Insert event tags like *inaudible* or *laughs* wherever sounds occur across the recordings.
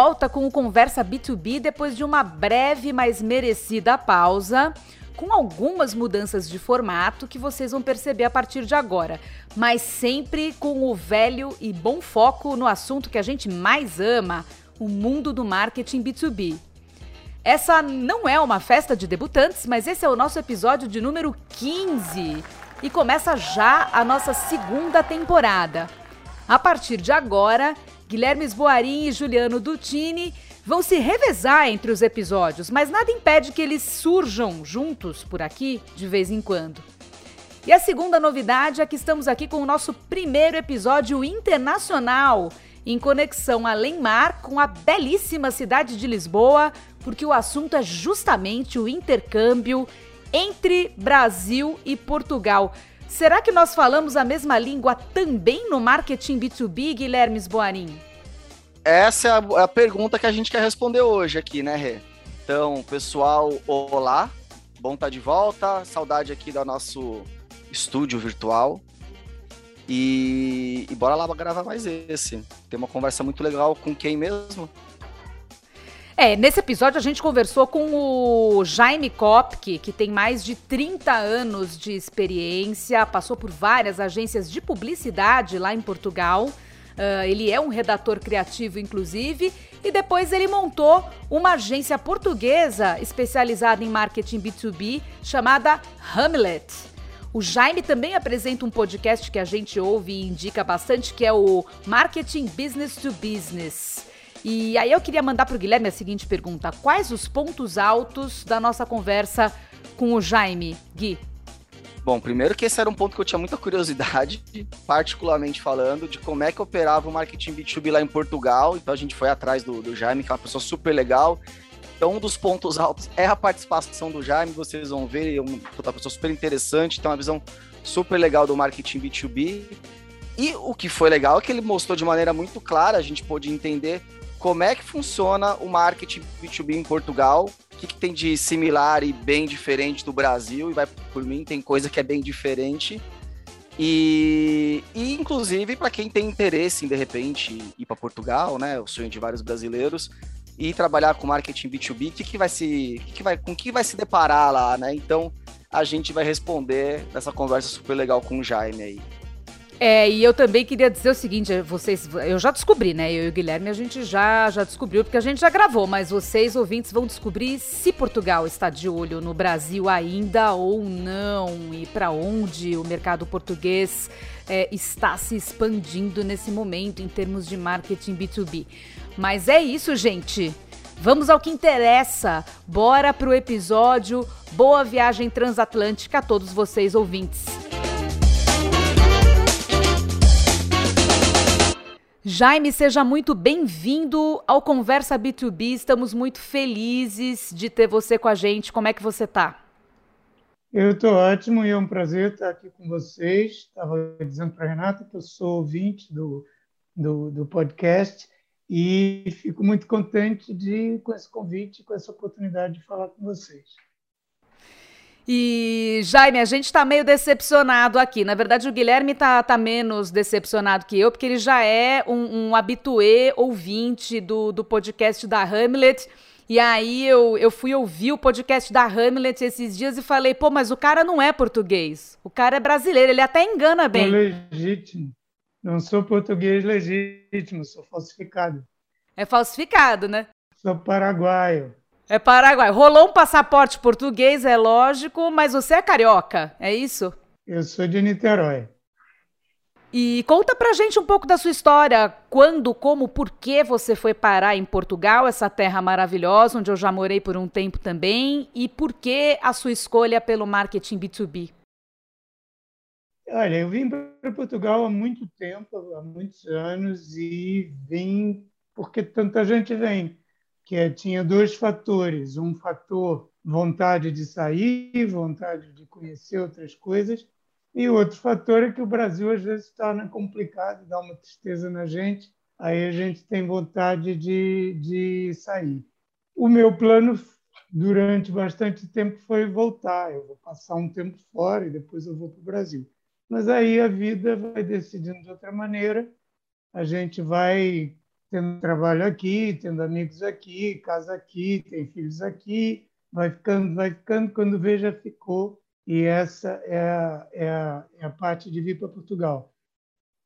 Volta com o Conversa B2B depois de uma breve, mas merecida pausa, com algumas mudanças de formato que vocês vão perceber a partir de agora, mas sempre com o velho e bom foco no assunto que a gente mais ama, o mundo do marketing B2B. Essa não é uma festa de debutantes, mas esse é o nosso episódio de número 15 e começa já a nossa segunda temporada. A partir de agora, Guilherme Esboarim e Juliano Dutini vão se revezar entre os episódios, mas nada impede que eles surjam juntos por aqui de vez em quando. E a segunda novidade é que estamos aqui com o nosso primeiro episódio internacional, em conexão além-mar com a belíssima cidade de Lisboa, porque o assunto é justamente o intercâmbio entre Brasil e Portugal. Será que nós falamos a mesma língua também no marketing B2B, Guilherme Boarim? Essa é a, a, pergunta que a gente quer responder hoje aqui, né, Rê? Então, pessoal, olá, bom estar tá de volta, saudade aqui do nosso estúdio virtual. E, e bora lá gravar mais esse. Tem uma conversa muito legal com quem mesmo? É, nesse episódio a gente conversou com o Jaime Kopke, que tem mais de 30 anos de experiência, passou por várias agências de publicidade lá em Portugal. Uh, ele é um redator criativo, inclusive, e depois ele montou uma agência portuguesa especializada em marketing B2B chamada Hamlet. O Jaime também apresenta um podcast que a gente ouve e indica bastante, que é o Marketing Business to Business. E aí eu queria mandar para o Guilherme a seguinte pergunta: quais os pontos altos da nossa conversa com o Jaime, Gui? Bom, primeiro que esse era um ponto que eu tinha muita curiosidade, particularmente falando, de como é que operava o marketing B2B lá em Portugal. Então a gente foi atrás do, do Jaime, que é uma pessoa super legal. Então, um dos pontos altos é a participação do Jaime, vocês vão ver, é uma pessoa super interessante, tem uma visão super legal do marketing B2B. E o que foi legal é que ele mostrou de maneira muito clara, a gente pôde entender como é que funciona o marketing B2B em Portugal, o que, que, tem de similar e bem diferente do Brasil, e vai por mim, tem coisa que é bem diferente. E, e inclusive, para quem tem interesse em, de repente, ir para Portugal, né, o sonho de vários brasileiros, e trabalhar com marketing B2B, que, que vai se, que, que vai, com que vai se deparar lá, né? Então, a gente vai responder nessa conversa super legal com o Jaime aí. É, e eu também queria dizer o seguinte, vocês, eu já descobri, né? Eu e o Guilherme a gente já já descobriu porque a gente já gravou, mas vocês ouvintes vão descobrir se Portugal está de olho no Brasil ainda ou não e para onde o mercado português é, está se expandindo nesse momento em termos de marketing B2B. Mas é isso, gente. Vamos ao que interessa. Bora pro episódio. Boa viagem transatlântica a todos vocês ouvintes. Jaime, seja muito bem-vindo ao Conversa B2B. Estamos muito felizes de ter você com a gente. Como é que você está? Eu estou ótimo e é um prazer estar aqui com vocês. Estava dizendo para a Renata que eu sou ouvinte do, do, do, podcast e fico muito contente de, com esse convite, com essa oportunidade de falar com vocês. E, Jaime, a gente está meio decepcionado aqui. Na verdade, o Guilherme está tá menos decepcionado que eu, porque ele já é um, um habituê ouvinte do, do podcast da Hamlet. E aí eu, eu fui ouvir o podcast da Hamlet esses dias e falei, pô, mas o cara não é português. O cara é brasileiro, ele até engana bem. Sou legítimo. Não sou português legítimo, sou falsificado. É falsificado, né? Sou paraguaio. É Paraguai. Rolou um passaporte português, é lógico, mas você é carioca, é isso? Eu sou de Niterói. E conta pra gente um pouco da sua história. Quando, como, por que você foi parar em Portugal, essa terra maravilhosa, onde eu já morei por um tempo também, e por que a sua escolha pelo marketing B2B? Olha, eu vim para Portugal há muito tempo, há muitos anos, e vim porque tanta gente vem que é, tinha dois fatores. Um fator vontade de sair, vontade de conhecer outras coisas, e outro fator é que o Brasil às vezes torna complicado, dá uma tristeza na gente, aí a gente tem vontade de, de sair. O meu plano durante bastante tempo foi voltar. Eu vou passar um tempo fora e depois eu vou para o Brasil. Mas aí a vida vai decidindo de outra maneira. A gente vai tendo trabalho aqui, tendo amigos aqui, casa aqui, tem filhos aqui, vai ficando, vai ficando, quando veja ficou, e essa é a, é a, é a parte de vir para Portugal.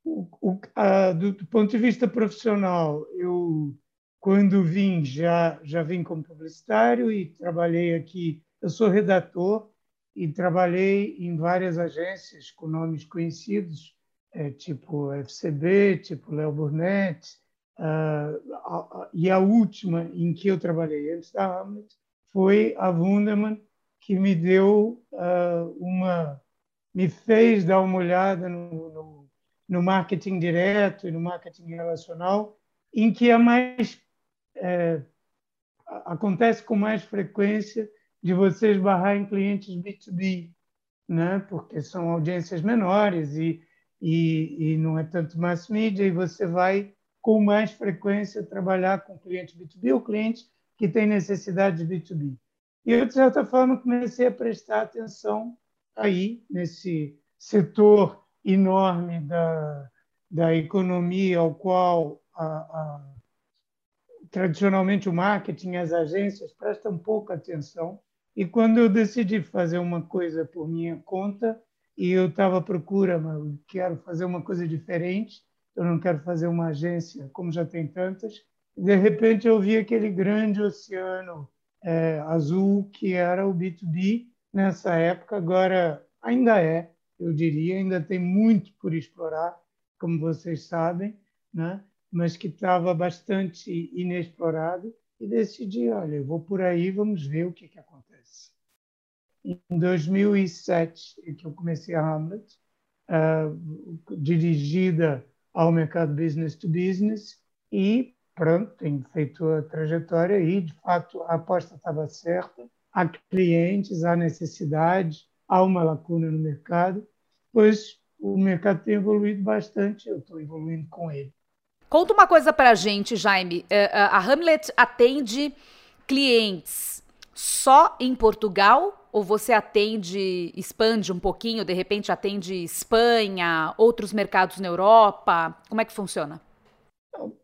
O, o, a, do, do, ponto de vista profissional, eu, quando vim, já, já vim como publicitário e trabalhei aqui, eu sou redator e trabalhei em várias agências com nomes conhecidos, é, tipo FCB, tipo Léo Burnett, uh, e a última em que eu trabalhei antes da Hamlet foi a Wunderman, que me deu uh, uma, me fez dar uma olhada no, no, no, marketing direto e no marketing relacional, em que é mais é, acontece com mais frequência de você esbarrar em clientes B2B, né? porque são audiências menores e, e, e não é tanto mass media, e você vai com mais frequência trabalhar com cliente B2B ou cliente que tem necessidade de B2B. E eu, de certa forma, comecei a prestar atenção aí, nesse setor enorme da, da economia, ao qual a, a, tradicionalmente o marketing, as agências prestam pouca atenção. E quando eu decidi fazer uma coisa por minha conta, e eu estava à procura, mas quero fazer uma coisa diferente, eu não quero fazer uma agência como já tem tantas, de repente eu vi aquele grande oceano é, azul que era o B2B nessa época, agora ainda é, eu diria, ainda tem muito por explorar, como vocês sabem, né? mas que estava bastante inexplorado e decidi, olha, eu vou por aí, vamos ver o que, que acontece. Em 2007 é que eu comecei a Hamlet, uh, dirigida ao mercado business to business e pronto, tenho feito a trajetória e, de fato, a aposta estava certa. Há clientes, há necessidade, há uma lacuna no mercado, pois o mercado tem evoluído bastante, eu estou evoluindo com ele. Conta uma coisa para a gente, Jaime. É, a Hamlet atende clientes só em Portugal ou você atende, expande um pouquinho, de repente atende Espanha, outros mercados na Europa? Como é que funciona?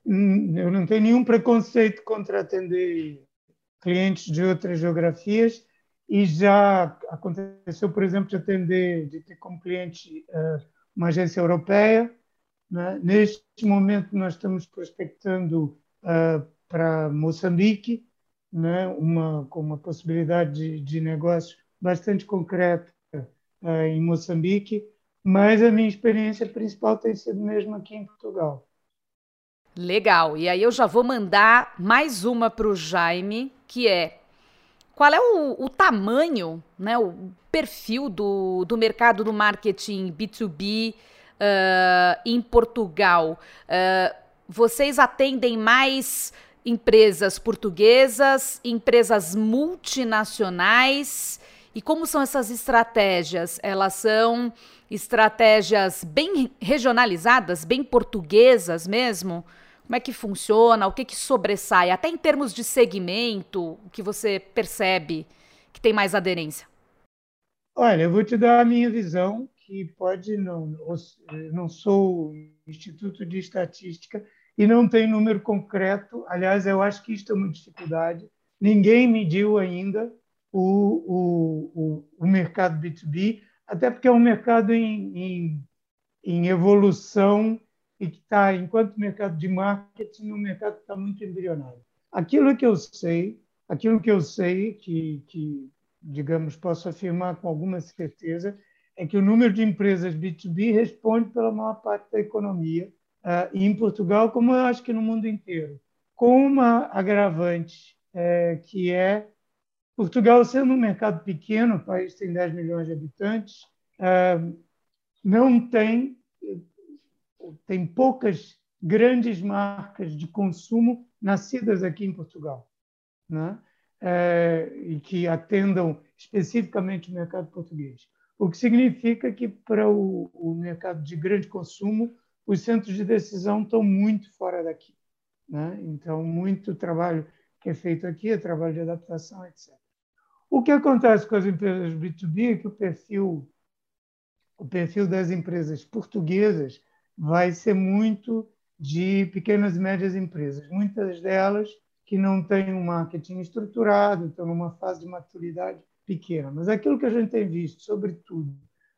Eu não tenho nenhum preconceito contra atender clientes de outras geografias e já aconteceu, por exemplo, de atender, de ter como cliente uh, uma agência europeia. Né? Neste momento, nós estamos prospectando uh, para Moçambique, né? uma, com uma possibilidade de, de negócio bastante concreta uh, em Moçambique, mas a minha experiência principal tem sido mesmo aqui em Portugal. Legal. E aí eu já vou mandar mais uma para o Jaime, que é qual é o, o, tamanho, né, o perfil do, do mercado do marketing B2B uh, em Portugal? Uh, vocês atendem mais empresas portuguesas, empresas multinacionais? E como são essas estratégias? Elas são estratégias bem regionalizadas, bem portuguesas mesmo? Como é que funciona? O que, que sobressai? Até em termos de segmento, o que você percebe que tem mais aderência? Olha, eu vou te dar a minha visão, que pode não. Não sou Instituto de Estatística e não tem número concreto. Aliás, eu acho que isto é uma dificuldade. Ninguém mediu ainda o, o, o, o mercado B2B, até porque é um mercado em, em, em evolução e que está, enquanto mercado de marketing, o mercado está muito embrionário. Aquilo que eu sei, aquilo que eu sei, que, que, digamos, posso afirmar com alguma certeza, é que o número de empresas B2B responde pela maior parte da economia, uh, em Portugal, como eu acho que no mundo inteiro, com uma agravante uh, que é Portugal sendo um mercado pequeno, o país tem 10 milhões de habitantes, uh, não tem tem poucas grandes marcas de consumo nascidas aqui em Portugal, né? É, e que atendam especificamente o mercado português. O que significa que para o, o, mercado de grande consumo, os centros de decisão estão muito fora daqui. Né? Então, muito trabalho que é feito aqui é trabalho de adaptação, etc. O que acontece com as empresas B2B é que o perfil, o perfil das empresas portuguesas vai ser muito de pequenas e médias empresas, muitas delas que não têm um marketing estruturado, estão numa fase de maturidade pequena. Mas aquilo que a gente tem visto, sobretudo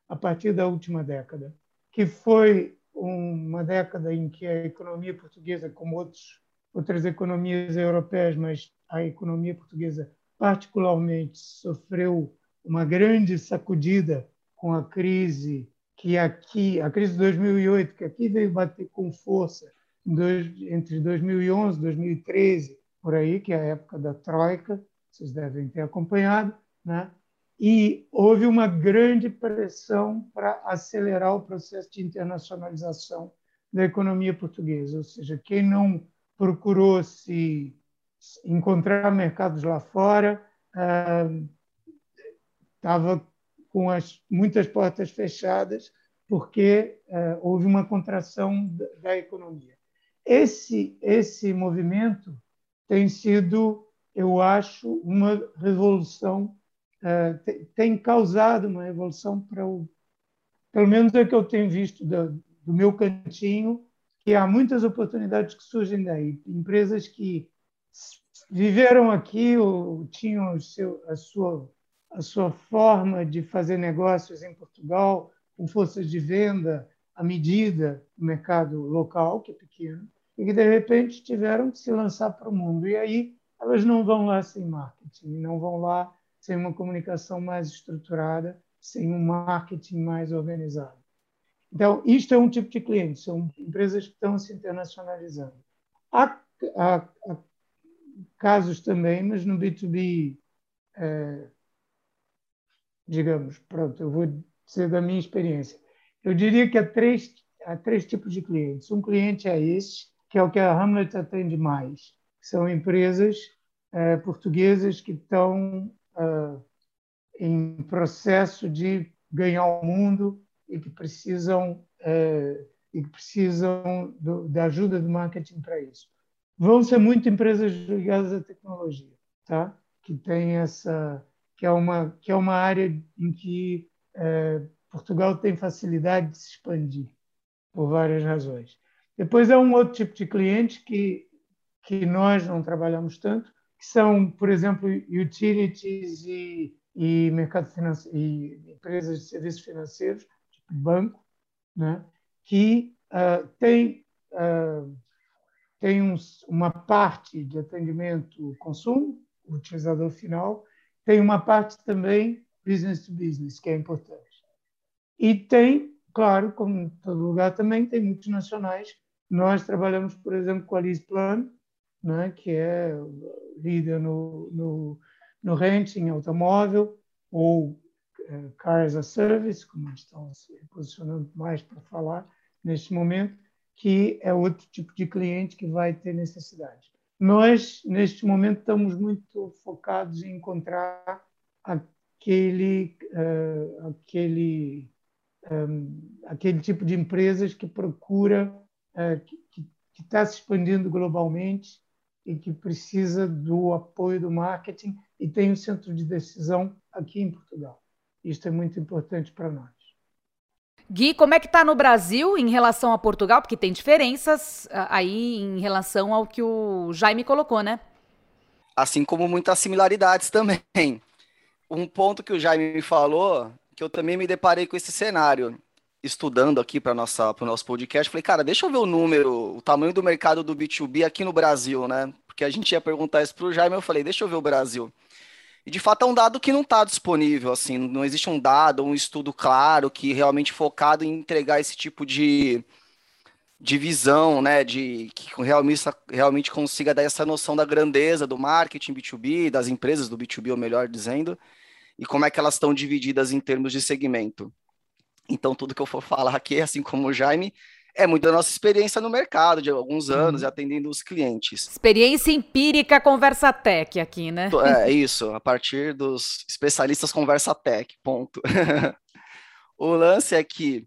a partir da última década, que foi uma década em que a economia portuguesa, como outros, outras economias europeias, mas a economia portuguesa particularmente sofreu uma grande sacudida com a crise que aqui, a crise de 2008, que aqui veio bater com força entre 2011 e 2013, por aí, que é a época da Troika, vocês devem ter acompanhado, né? E houve uma grande pressão para acelerar o processo de internacionalização da economia portuguesa, ou seja, quem não procurou se encontrar mercados lá fora estava ah, com as muitas portas fechadas porque ah, houve uma contração da, economia. Esse esse movimento tem sido, eu acho, uma revolução uh, tem causado uma revolução para o, pelo menos é que eu tenho visto do, do meu cantinho, que há muitas oportunidades que surgem daí, empresas que viveram aqui ou tinham seu, a sua a sua forma de fazer negócios em Portugal com forças de venda à medida no mercado local, que é pequeno, e que de repente tiveram que se lançar para o mundo. E aí elas não vão lá sem marketing, não vão lá sem uma comunicação mais estruturada, sem um marketing mais organizado. Então, isto é um tipo de cliente, são empresas que estão se internacionalizando. Há, há, há casos também, mas no B2B, é, digamos, pronto, eu vou dizer da minha experiência. Eu diria que há três, há três tipos de clientes. Um cliente é esse, que é o que a Hamlet atende mais. São empresas é, portuguesas que estão uh, em processo de ganhar o mundo e que precisam uh, e que precisam do, da ajuda do marketing para isso. Vão ser muito empresas ligadas à tecnologia, tá? Que tem essa que é uma que é uma área em que uh, Portugal tem facilidade de se expandir por várias razões. Depois é um outro tipo de cliente que que nós não trabalhamos tanto, que são, por exemplo, utilities e, e mercado financeiro, e empresas de serviços financeiros, tipo banco, né? que uh, tem, uh, tem um, uma parte de atendimento consumo, utilizador final, tem uma parte também business to business, que é importante. E tem, claro, como em todo lugar também, tem multinacionais. Nós trabalhamos, por exemplo, com a Lisplan, né, que é líder no, no, no renting automóvel ou uh, Car as a Service, como estão se posicionando mais para falar neste momento, que é outro tipo de cliente que vai ter necessidade. Nós, neste momento, estamos muito focados em encontrar aquele, uh, aquele, um, aquele tipo de empresas que procura, uh, que está se expandindo globalmente e que precisa do apoio do marketing e tem um centro de decisão aqui em Portugal. Isto é muito importante para nós. Gui, como é que está no Brasil em relação a Portugal? Porque tem diferenças ah, aí em relação ao que o Jaime colocou, né? Assim como muitas similaridades também. Um ponto que o Jaime me falou, que eu também me deparei com esse cenário, estudando aqui para o nosso podcast, falei, cara, deixa eu ver o número, o tamanho do mercado do B2B aqui no Brasil, né? Porque a gente ia perguntar isso para o Jaime, eu falei, deixa eu ver o Brasil. E de fato é um dado que não está disponível, assim, não existe um dado, um estudo claro que realmente focado em entregar esse tipo de, de visão, né, de que realmente, realmente consiga dar essa noção da grandeza do marketing B2B, das empresas do B2B, ou melhor dizendo, e como é que elas estão divididas em termos de segmento. Então, tudo que eu for falar aqui, assim como o Jaime, é muito da nossa experiência no mercado, de alguns anos, uhum. atendendo os clientes. Experiência empírica Conversa Tech aqui, né? É isso, a partir dos especialistas Conversa Tech, ponto. *laughs* o lance é que,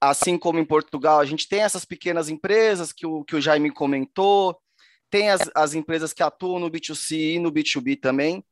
assim como em Portugal, a gente tem essas pequenas empresas que o, que o Jaime comentou, tem as, as empresas que atuam no B2C e no B2B também.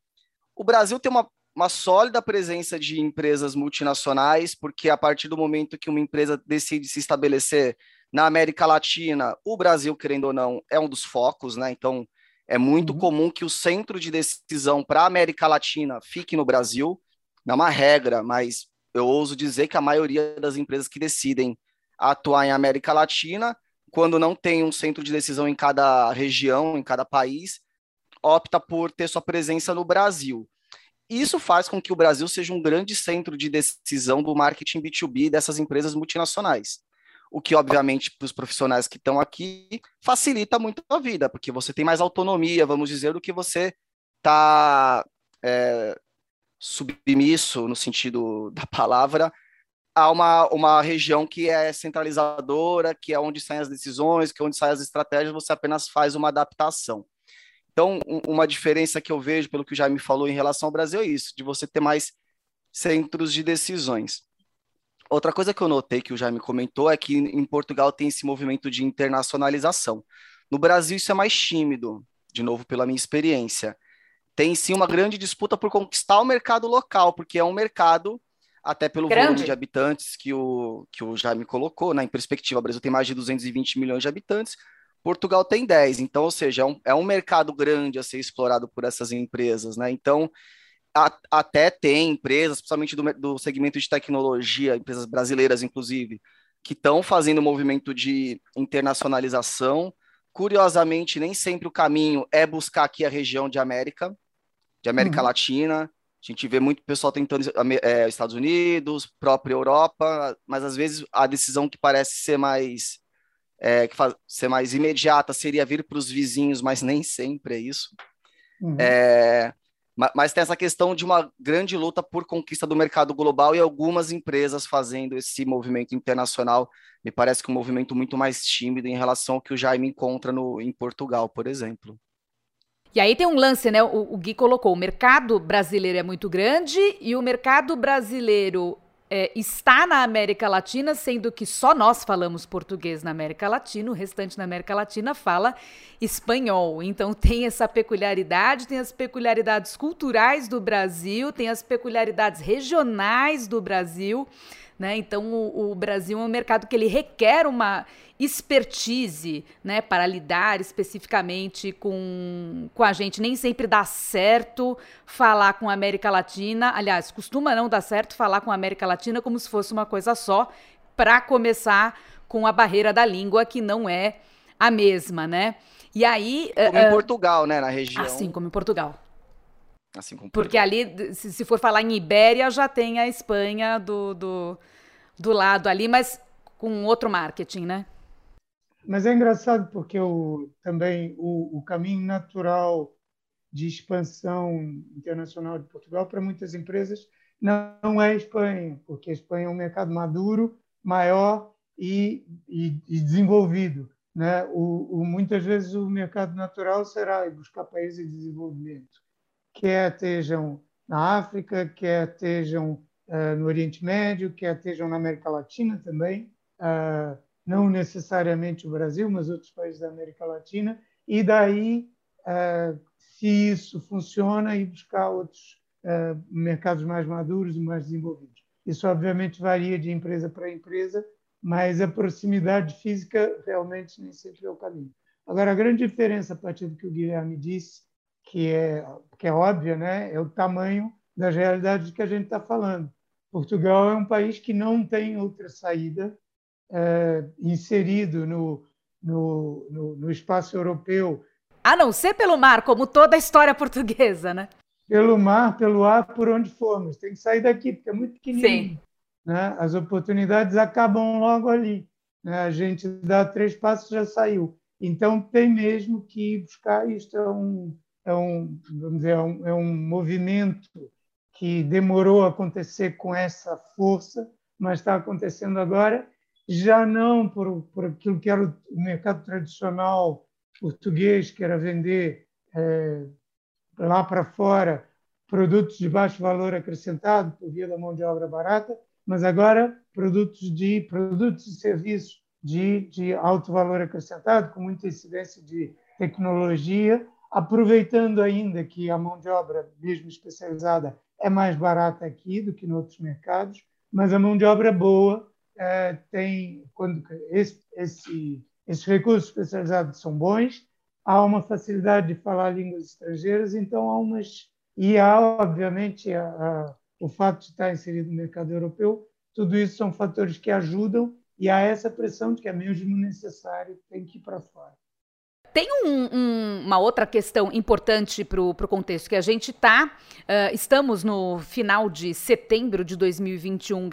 O Brasil tem uma uma sólida presença de empresas multinacionais, porque a partir do momento que uma empresa decide se estabelecer Na América Latina, o Brasil, querendo ou não, é um dos focos, né? Então, é muito uhum. comum que o centro de decisão para a América Latina fique no Brasil. Não é uma regra, mas eu ouso dizer que a maioria das empresas que decidem atuar em América Latina, quando não tem um centro de decisão em cada região, em cada país, opta por ter sua presença no Brasil. Isso faz com que o Brasil seja um grande centro de decisão do marketing B2B dessas empresas multinacionais. O que, obviamente, para os profissionais que estão aqui, facilita muito a vida, porque você tem mais autonomia, vamos dizer, do que você está é, submisso, no sentido da palavra, a uma, uma região que é centralizadora, que é onde saem as decisões, que é onde saem as estratégias, você apenas faz uma adaptação. Então, uma diferença que eu vejo, pelo que o Jaime falou em relação ao Brasil, é isso, de você ter mais centros de decisões. Outra coisa que eu notei que o Jaime comentou é que em Portugal tem esse movimento de internacionalização. No Brasil, isso é mais tímido, de novo, pela minha experiência. Tem sim uma grande disputa por conquistar o mercado local, porque é um mercado, até pelo grande. volume de habitantes que o, que o Jaime colocou, né? em perspectiva, o Brasil tem mais de 220 milhões de habitantes, Portugal tem 10, então, ou seja, é um, é um mercado grande a ser explorado por essas empresas, né? Então, a, até tem empresas, principalmente do, do segmento de tecnologia, empresas brasileiras, inclusive, que estão fazendo um movimento de internacionalização. Curiosamente, nem sempre o caminho é buscar aqui a região de América, de América uhum. Latina. A gente vê muito pessoal tentando é, Estados Unidos, própria Europa, mas às vezes a decisão que parece ser mais é, que faz, ser mais imediata seria vir para os vizinhos, mas nem sempre é isso. Uhum. É, mas, mas, tem essa questão de uma grande luta por conquista do mercado global e algumas empresas fazendo esse movimento internacional. Me parece que um movimento muito mais tímido em relação ao que o Jaime encontra no, em Portugal, por exemplo. E aí tem um lance, né? O, o Gui colocou: o mercado brasileiro é muito grande e o mercado brasileiro é, está na América Latina, sendo que só nós falamos português na América Latina, o restante na América Latina fala espanhol. Então tem essa peculiaridade, tem as peculiaridades culturais do Brasil, tem as peculiaridades regionais do Brasil. Né? Então, o, o, Brasil é um mercado que ele requer uma expertise né, para lidar especificamente com, com a gente. Nem sempre dá certo falar com a América Latina. Aliás, costuma não dar certo falar com a América Latina como se fosse uma coisa só, para começar com a barreira da língua, que não é a mesma, né? E aí. Como uh, em Portugal, né? Na região. Assim como em Portugal. Assim como Porque ali, se for falar em Ibéria, já tem a Espanha do, do, do lado ali, mas com outro marketing, né? Mas é engraçado porque o, também o, o caminho natural de expansão internacional de Portugal para muitas empresas não é a Espanha, porque a Espanha é um mercado maduro, maior e, e, e desenvolvido. Né? O, o, muitas vezes o mercado natural será buscar países de desenvolvimento quer estejam na África, quer estejam uh, no Oriente Médio, quer estejam na América Latina também, uh, não necessariamente o Brasil, mas outros países da América Latina, e daí, uh, se isso funciona, ir buscar outros mercados mais maduros e mais desenvolvidos. Isso, obviamente, varia de empresa para empresa, mas a proximidade física realmente nem sempre é o caminho. Agora, a grande diferença, a partir do que o Guilherme disse, que é, que é óbvia, né? é o tamanho das realidades que a gente está falando. Portugal é um país que não tem outra saída, é, inserido no, no, no, no, espaço europeu. A não ser pelo mar, como toda a história portuguesa, né? Pelo mar, pelo ar, por onde formos. Tem que sair daqui, porque é muito pequenininho. Sim. Né? As oportunidades acabam logo ali. Né? A gente dá três passos já saiu. Então tem mesmo que buscar. Isto é um, é um, vamos dizer, é um, é um movimento que demorou a acontecer com essa força, mas está acontecendo agora, já não por, por aquilo que era o mercado tradicional português, que era vender é, lá para fora produtos de baixo valor acrescentado por via da mão de obra barata, mas agora produtos de produtos e serviços de, de alto valor acrescentado, com muita incidência de tecnologia aproveitando ainda que a mão de obra, mesmo especializada, é mais barata aqui do que em outros mercados, mas a mão de obra boa, é, tem, quando esse, esse, esses recursos especializados são bons, há uma facilidade de falar línguas estrangeiras, então há umas. E há, obviamente, a, a, o fato de estar inserido no mercado europeu, tudo isso são fatores que ajudam e há essa pressão de que é mesmo necessário, tem que ir para fora. Tem um, um, uma outra questão importante para o contexto, que a gente está, uh, estamos no final de setembro de 2021 uh,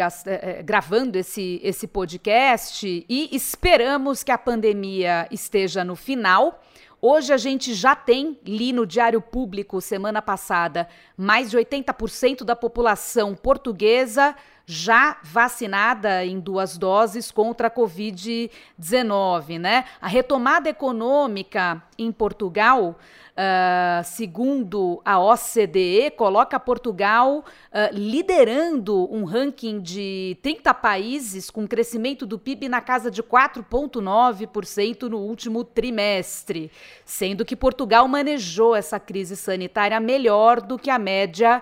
gravando esse, esse podcast e esperamos que a pandemia esteja no final. Hoje a gente já tem, li no Diário Público semana passada, mais de 80% da população portuguesa já vacinada em duas doses contra a Covid-19, né? A retomada econômica em Portugal, uh, segundo a OCDE, coloca Portugal uh, liderando um ranking de 30 países com crescimento do PIB na casa de 4,9% no último trimestre, sendo que Portugal manejou essa crise sanitária melhor do que a média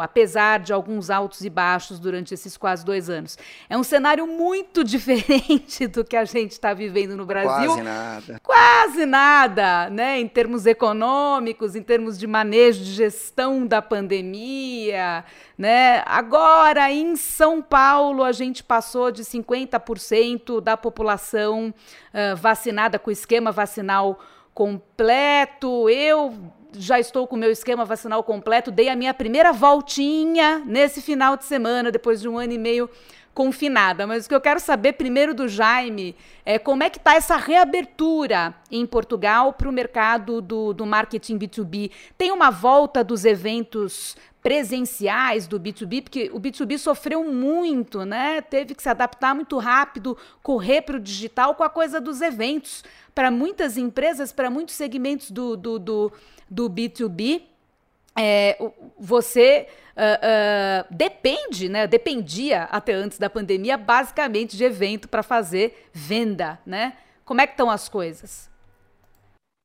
apesar de alguns altos e baixos durante esses quase dois anos. É um cenário muito *laughs* diferente do que a gente está vivendo no Brasil. Quase nada. Quase nada, né? Em termos econômicos, em termos de manejo de gestão da pandemia, né? Agora, em São Paulo, a gente passou de 50% da população uh, vacinada com esquema vacinal completo. Eu já estou com o meu esquema vacinal completo, dei a minha primeira voltinha nesse final de semana, depois de um ano e meio confinada. Mas o que eu quero saber primeiro do Jaime é como é que está essa reabertura em Portugal para o mercado do, do marketing B2B. Tem uma volta dos eventos presenciais do B2B, porque o B2B sofreu muito, né? Teve que se adaptar muito rápido, correr para o digital com a coisa dos eventos. Para muitas empresas, para muitos segmentos do, do, do do B2B, é, você uh, uh, depende, né? Dependia até antes da pandemia, basicamente de evento para fazer venda, né? Como é que estão as coisas?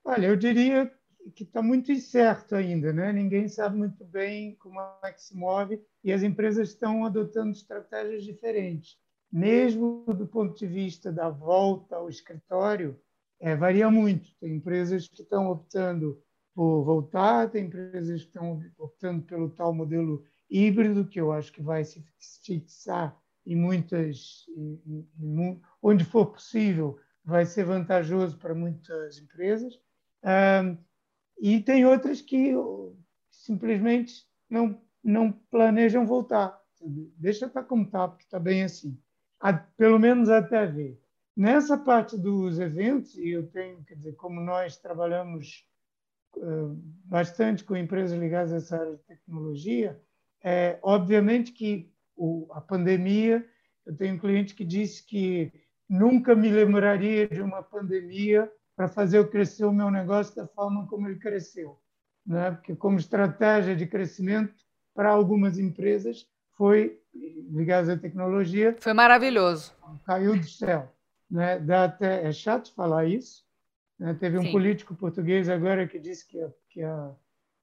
Olha, eu diria que está muito incerto ainda, né? Ninguém sabe muito bem como é que se move e as empresas estão adotando estratégias diferentes. Mesmo do ponto de vista da volta ao escritório, é, varia muito. Tem empresas que estão optando por voltar, tem empresas que estão optando pelo tal modelo híbrido, que eu acho que vai se fixar em muitas, em, em, onde for possível, vai ser vantajoso para muitas empresas. E tem outras que simplesmente não, não planejam voltar. Deixa estar como está, porque está bem assim. Pelo menos até ver. Nessa parte dos eventos, e eu tenho, quer dizer, como nós trabalhamos eh, bastante com empresas ligadas a essa área de tecnologia. É, obviamente que o, a pandemia, eu tenho um cliente que disse que nunca me lembraria de uma pandemia para fazer eu crescer o meu negócio da forma como ele cresceu. Né? Porque, como estratégia de crescimento para algumas empresas, foi ligadas à tecnologia. Foi maravilhoso. Caiu do céu. Né? Dá até, é chato falar isso, né? Teve um Sim. político português agora que disse que a, que a,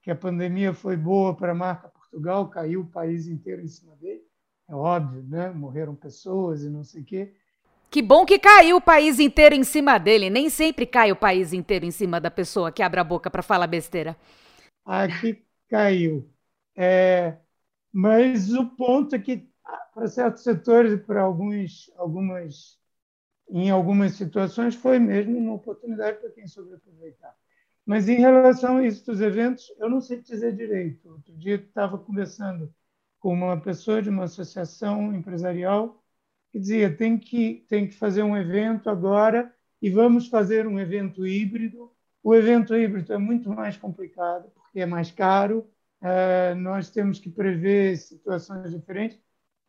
que a pandemia foi boa para a marca Portugal, caiu o país inteiro em cima dele. É óbvio, né? morreram pessoas e não sei o quê. Que bom que caiu o país inteiro em cima dele. Nem sempre cai o país inteiro em cima da pessoa que abre a boca para falar besteira. Aqui caiu. É, mas o ponto é que, para certos setores e para alguns, algumas em algumas situações foi mesmo uma oportunidade para quem soube aproveitar. Mas em relação a isso dos eventos, eu não sei dizer direito. Outro dia estava conversando com uma pessoa de uma associação empresarial que dizia tem que tem que fazer um evento agora e vamos fazer um evento híbrido. O evento híbrido é muito mais complicado porque é mais caro. Uh, nós temos que prever situações diferentes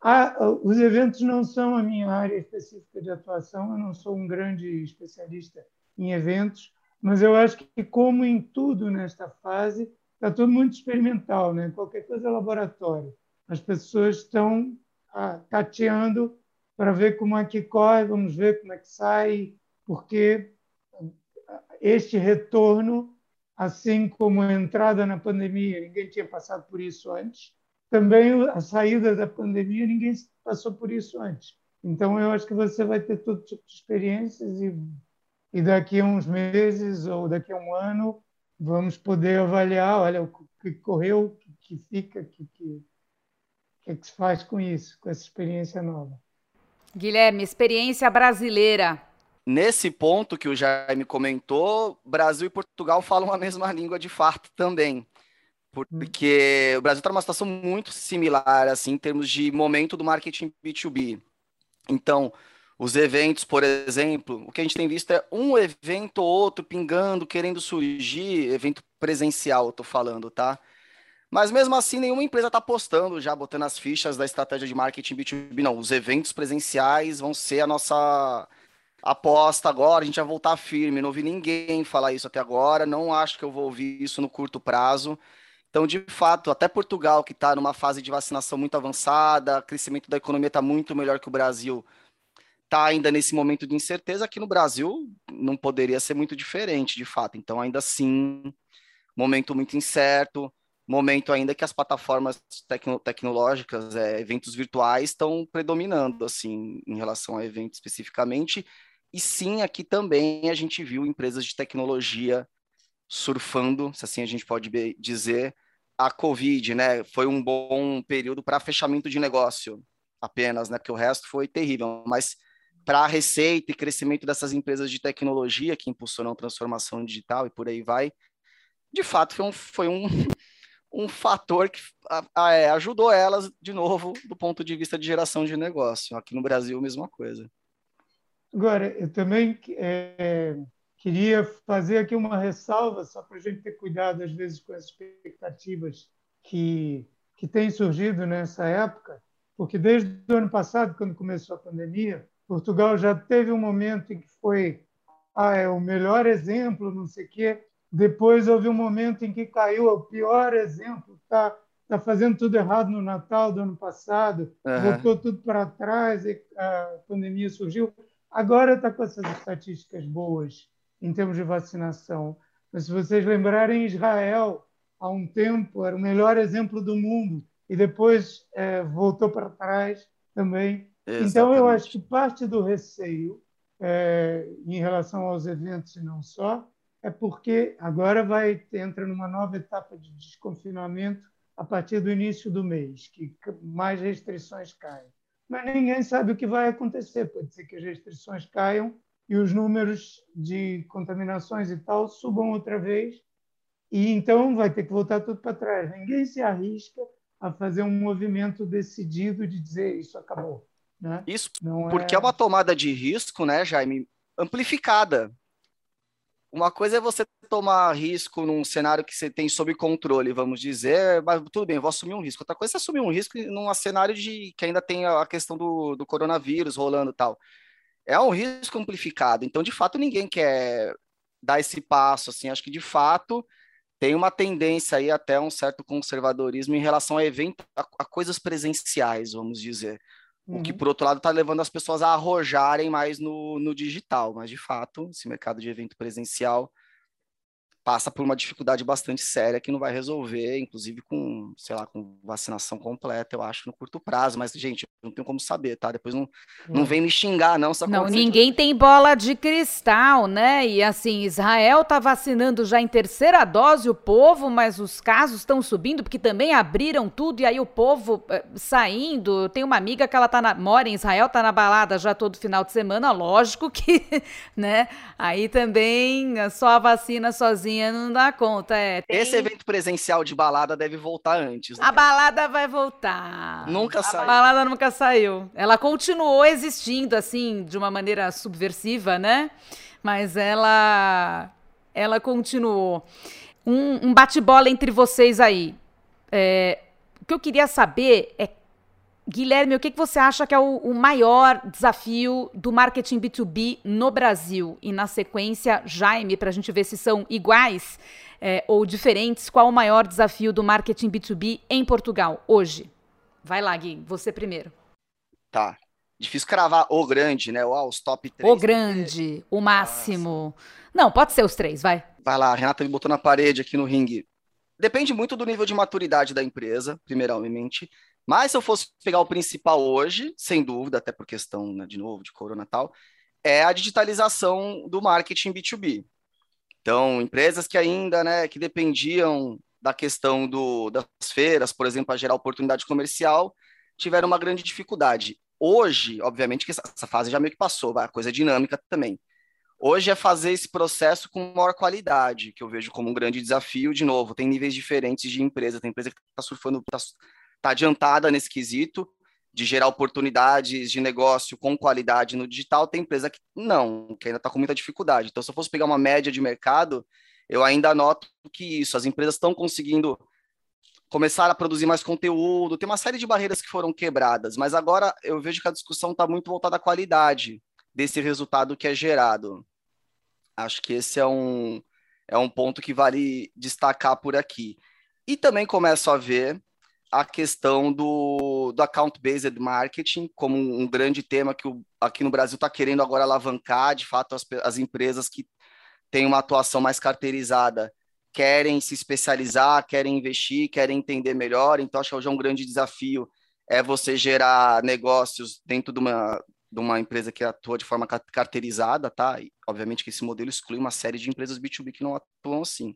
ah, os eventos não são a minha área específica de atuação, eu não sou um grande especialista em eventos, mas eu acho que, como em tudo nesta fase, está tudo muito experimental, né? qualquer coisa é laboratório. As pessoas estão ah, tateando para ver como é que corre, vamos ver como é que sai, porque este retorno, assim como a entrada na pandemia, ninguém tinha passado por isso antes, também a saída da pandemia, ninguém passou por isso antes. Então, eu acho que você vai ter todo tipo de experiências e, e daqui a uns meses ou daqui a um ano vamos poder avaliar, olha, o que correu, o que fica, o que, que, que se faz com isso, com essa experiência nova. Guilherme, experiência brasileira. Nesse ponto que o Jaime comentou, Brasil e Portugal falam a mesma língua de fato também. Porque o Brasil está numa situação muito similar, assim, em termos de momento do marketing B2B. Então, os eventos, por exemplo, o que a gente tem visto é um evento ou outro pingando, querendo surgir, evento presencial, eu tô falando, tá? Mas mesmo assim, nenhuma empresa está apostando já, botando as fichas da estratégia de marketing B2B. Não, os eventos presenciais vão ser a nossa aposta agora, a gente vai voltar firme. Não ouvi ninguém falar isso até agora, não acho que eu vou ouvir isso no curto prazo. Então, de fato, até Portugal, que está numa fase de vacinação muito avançada, crescimento da economia está muito melhor que o Brasil, está ainda nesse momento de incerteza. Aqui no Brasil não poderia ser muito diferente, de fato. Então, ainda assim, momento muito incerto, momento ainda que as plataformas tecno tecnológicas, é, eventos virtuais, estão predominando, assim, em relação a eventos especificamente. E sim, aqui também a gente viu empresas de tecnologia surfando, se assim a gente pode dizer, a Covid, né? Foi um bom período para fechamento de negócio apenas, né? Porque o resto foi terrível, mas para a receita e crescimento dessas empresas de tecnologia que impulsionam transformação digital e por aí vai, de fato foi um, foi um, um fator que a, a, é, ajudou elas de novo do ponto de vista de geração de negócio. Aqui no Brasil, mesma coisa. Agora, eu também é, Queria fazer aqui uma ressalva, só para a gente ter cuidado, às vezes, com as expectativas que, que têm surgido nessa época, porque desde o ano passado, quando começou a pandemia, Portugal já teve um momento em que foi ah, é o melhor exemplo, não sei o quê. Depois houve um momento em que caiu o pior exemplo, está tá fazendo tudo errado no Natal do ano passado, uhum. voltou tudo para trás, e a pandemia surgiu. Agora está com essas estatísticas boas em termos de vacinação. Mas se vocês lembrarem, Israel, há um tempo, era o melhor exemplo do mundo e depois é, voltou para trás também. Exatamente. Então, eu acho que parte do receio é, em relação aos eventos e não só é porque agora vai entra numa nova etapa de desconfinamento a partir do início do mês, que mais restrições caem. Mas ninguém sabe o que vai acontecer. Pode ser que as restrições caiam e os números de contaminações e tal subam outra vez, e então vai ter que voltar tudo para trás. Ninguém se arrisca a fazer um movimento decidido de dizer isso acabou. Né? Isso Não porque é... é uma tomada de risco, né, Jaime, amplificada. Uma coisa é você tomar risco num cenário que você tem sob controle, vamos dizer, mas tudo bem, vou assumir um risco. Outra coisa é assumir um risco num cenário de que ainda tem a questão do, do coronavírus rolando e tal é um risco amplificado. Então, de fato, ninguém quer dar esse passo. Assim, acho que de fato tem uma tendência aí até um certo conservadorismo em relação a eventos, a, a coisas presenciais, vamos dizer. Uhum. O que, uhum. por outro lado, está levando as pessoas a arrojarem mais no, no digital. Mas, de fato, esse mercado de evento presencial passa por uma dificuldade bastante séria que não vai resolver, inclusive com, sei lá, com vacinação completa, eu acho, no curto prazo. Mas, gente, não tenho como saber, tá? Depois não, não vem me xingar, não. não, ninguém tem bola de cristal, né? E assim, Israel tá vacinando já em terceira dose o povo, mas os casos estão subindo, porque também abriram tudo e aí o povo eh, saindo. Tem uma amiga que ela tá na, mora em Israel, tá na balada já todo final de semana, lógico que, *laughs* né? Aí também só a vacina sozinha sozinha não dá conta. É, tem... Esse evento presencial de balada deve voltar antes. Né? A balada vai voltar. Nunca saiu. A balada nunca saiu. Ela continuou existindo, assim, de uma maneira subversiva, né? Mas ela, ela continuou. Um, um bate-bola entre vocês aí. É, o que eu queria saber é Guilherme, o que, que você acha que é o, o, maior desafio do marketing B2B no Brasil? E na sequência, Jaime, para a gente ver se são iguais é, ou diferentes, qual o maior desafio do marketing B2B em Portugal hoje? Vai lá, Gui, você primeiro. Tá. Difícil cravar o grande, né? Ou os top 3. O grande, o máximo. Nossa. Não, pode ser os três, vai. Vai lá, a Renata me botou na parede aqui no ringue. Depende muito do nível de maturidade da empresa, primeiramente Mas se eu fosse pegar o principal hoje, sem dúvida, até por questão, né, de novo, de corona e tal, é a digitalização do marketing B2B. Então, empresas que ainda, né, que dependiam da questão do, das feiras, por exemplo, para gerar oportunidade comercial, tiveram uma grande dificuldade. Hoje, obviamente, que essa, fase já meio que passou, a coisa é dinâmica também. Hoje é fazer esse processo com maior qualidade, que eu vejo como um grande desafio. De novo, tem níveis diferentes de empresa. Tem empresa que está surfando, está tá adiantada nesse quesito de gerar oportunidades de negócio com qualidade no digital. Tem empresa que não, que ainda está com muita dificuldade. Então, se eu fosse pegar uma média de mercado, eu ainda noto que isso, as empresas estão conseguindo começar a produzir mais conteúdo, tem uma série de barreiras que foram quebradas, mas agora eu vejo que a discussão está muito voltada à qualidade desse resultado que é gerado. Acho que esse é um, é um ponto que vale destacar por aqui. E também começo a ver a questão do, do account-based marketing como um, grande tema que o, aqui no Brasil está querendo agora alavancar, de fato, as, as empresas que têm uma atuação mais carteirizada querem se especializar, querem investir, querem entender melhor. Então, acho que hoje é um grande desafio é você gerar negócios dentro de uma, de uma empresa que atua de forma carteirizada, tá? E, obviamente que esse modelo exclui uma série de empresas B2B que não atuam assim.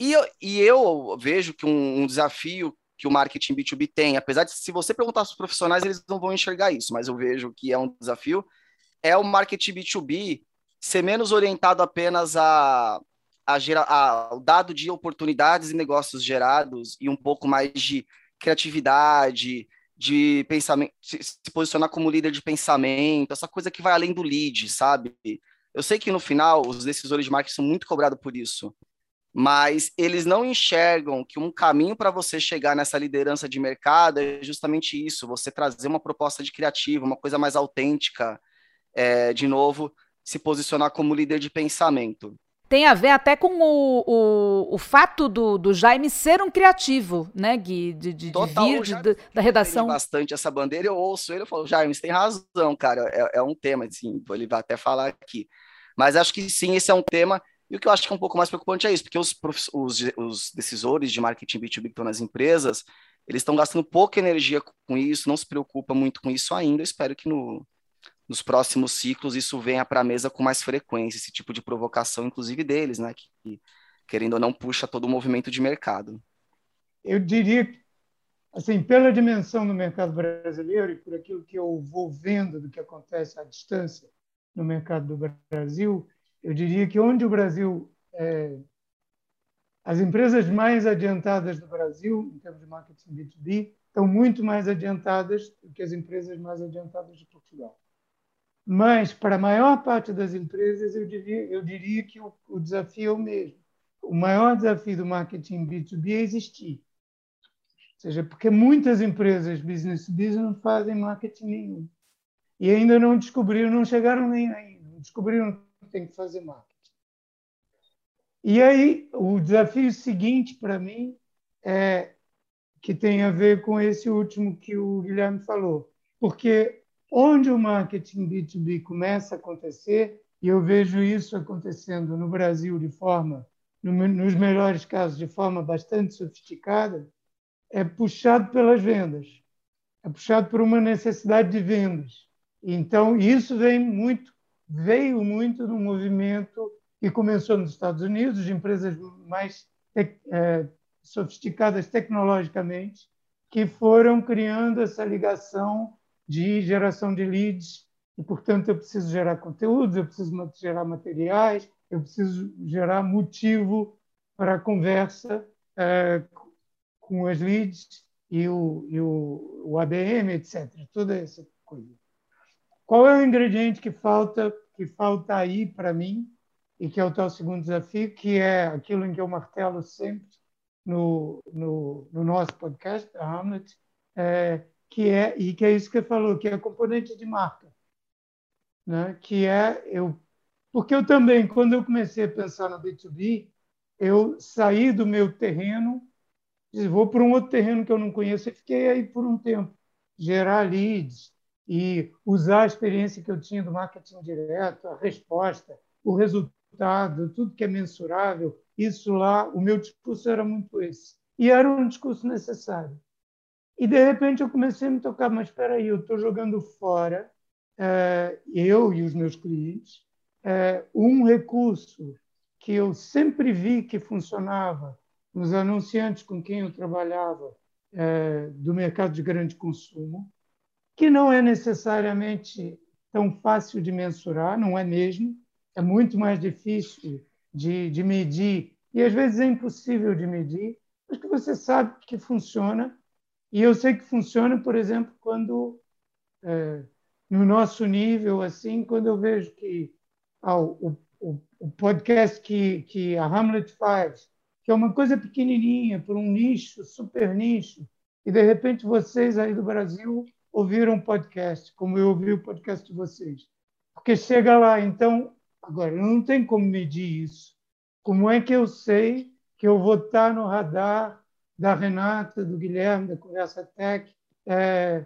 E eu, e eu vejo que um, um desafio que o marketing B2B tem, apesar de se você perguntar aos profissionais, eles não vão enxergar isso, mas eu vejo que é um desafio, é o marketing B2B ser menos orientado apenas a, a gerar ao dado de oportunidades e negócios gerados e um pouco mais de criatividade, de pensamento, se, se, posicionar como líder de pensamento, essa coisa que vai além do lead, sabe? Eu sei que no final os decisores de marketing são muito cobrados por isso, mas eles não enxergam que um caminho para você chegar nessa liderança de mercado é justamente isso: você trazer uma proposta de criativo, uma coisa mais autêntica, é, de novo, se posicionar como líder de pensamento tem a ver até com o, o, o fato do, do Jaime ser um criativo, né, Gui? De, de, Total, de vir de, da redação. bastante essa bandeira, eu ouço ele, eu falo, Jaime, você tem razão, cara, é, é um tema, assim, ele vai até falar aqui. Mas acho que sim, esse é um tema, e o que eu acho que é um pouco mais preocupante é isso, porque os, os, os decisores de marketing B2B que estão nas empresas, eles estão gastando pouca energia com isso, não se preocupa muito com isso ainda, eu espero que no, nos próximos ciclos isso venha para a mesa com mais frequência, esse tipo de provocação, inclusive deles, né? Que, querendo ou não, puxa todo o movimento de mercado. Eu diria assim, pela dimensão do mercado brasileiro e por aquilo que eu vou vendo do que acontece à distância no mercado do Brasil, eu diria que onde o Brasil. É, as empresas mais adiantadas do Brasil, em termos de marketing B2B, estão muito mais adiantadas do que as empresas mais adiantadas de Portugal. Mas, para a maior parte das empresas, eu diria, eu diria que o, o desafio é o mesmo. O maior desafio do marketing B2B é existir. Ou seja, porque muitas empresas business to business não fazem marketing nenhum. E ainda não descobriram, não chegaram nem aí, não descobriram tem que fazer marketing. E aí, o desafio seguinte para mim é que tem a ver com esse último que o Guilherme falou. Porque onde o marketing B2B começa a acontecer, e eu vejo isso acontecendo no Brasil de forma, nos melhores casos, de forma bastante sofisticada, é puxado pelas vendas, é puxado por uma necessidade de vendas. Então, isso vem muito, veio muito no movimento que começou nos Estados Unidos, de empresas mais é, sofisticadas tecnologicamente, que foram criando essa ligação de geração de leads, e, portanto, eu preciso gerar conteúdos, eu preciso gerar materiais, eu preciso gerar motivo para a conversa é, com as leads e o, e o, o ABM, etc. Toda essa coisa. Qual é o ingrediente que falta, que falta aí para mim, e que é o tal segundo desafio, que é aquilo em que eu martelo sempre no, no, no nosso podcast, Hamlet, é, que é e que é isso que você falou, que é componente de marca, né? Que é eu porque eu também quando eu comecei a pensar no B2B, eu saí do meu terreno, vou para um outro terreno que eu não conheço e fiquei aí por um tempo, gerar leads e usar a experiência que eu tinha do marketing direto, a resposta, o resultado, tudo que é mensurável, isso lá, o meu discurso era muito esse. E era um discurso necessário. E de repente eu comecei a me tocar, mas espera aí, eu estou jogando fora, uh, eu e os meus clientes, uh, um recurso que eu sempre vi que funcionava nos anunciantes com quem eu trabalhava uh, do mercado de grande consumo, que não é necessariamente tão fácil de mensurar, não é mesmo, é muito mais difícil de, de medir e às vezes é impossível de medir, mas que você sabe que funciona. E eu sei que funciona, por exemplo, quando, é, no nosso nível, assim, quando eu vejo que ah, o, o, o, podcast que, que a Hamlet faz, que é uma coisa pequenininha, para um nicho, super nicho, e de repente vocês aí do Brasil ouviram um podcast, como eu ouvi o podcast de vocês. Porque chega lá, então, agora, não tem como medir isso. Como é que eu sei que eu vou estar no radar da Renata, do Guilherme, da Conversa Tech, é,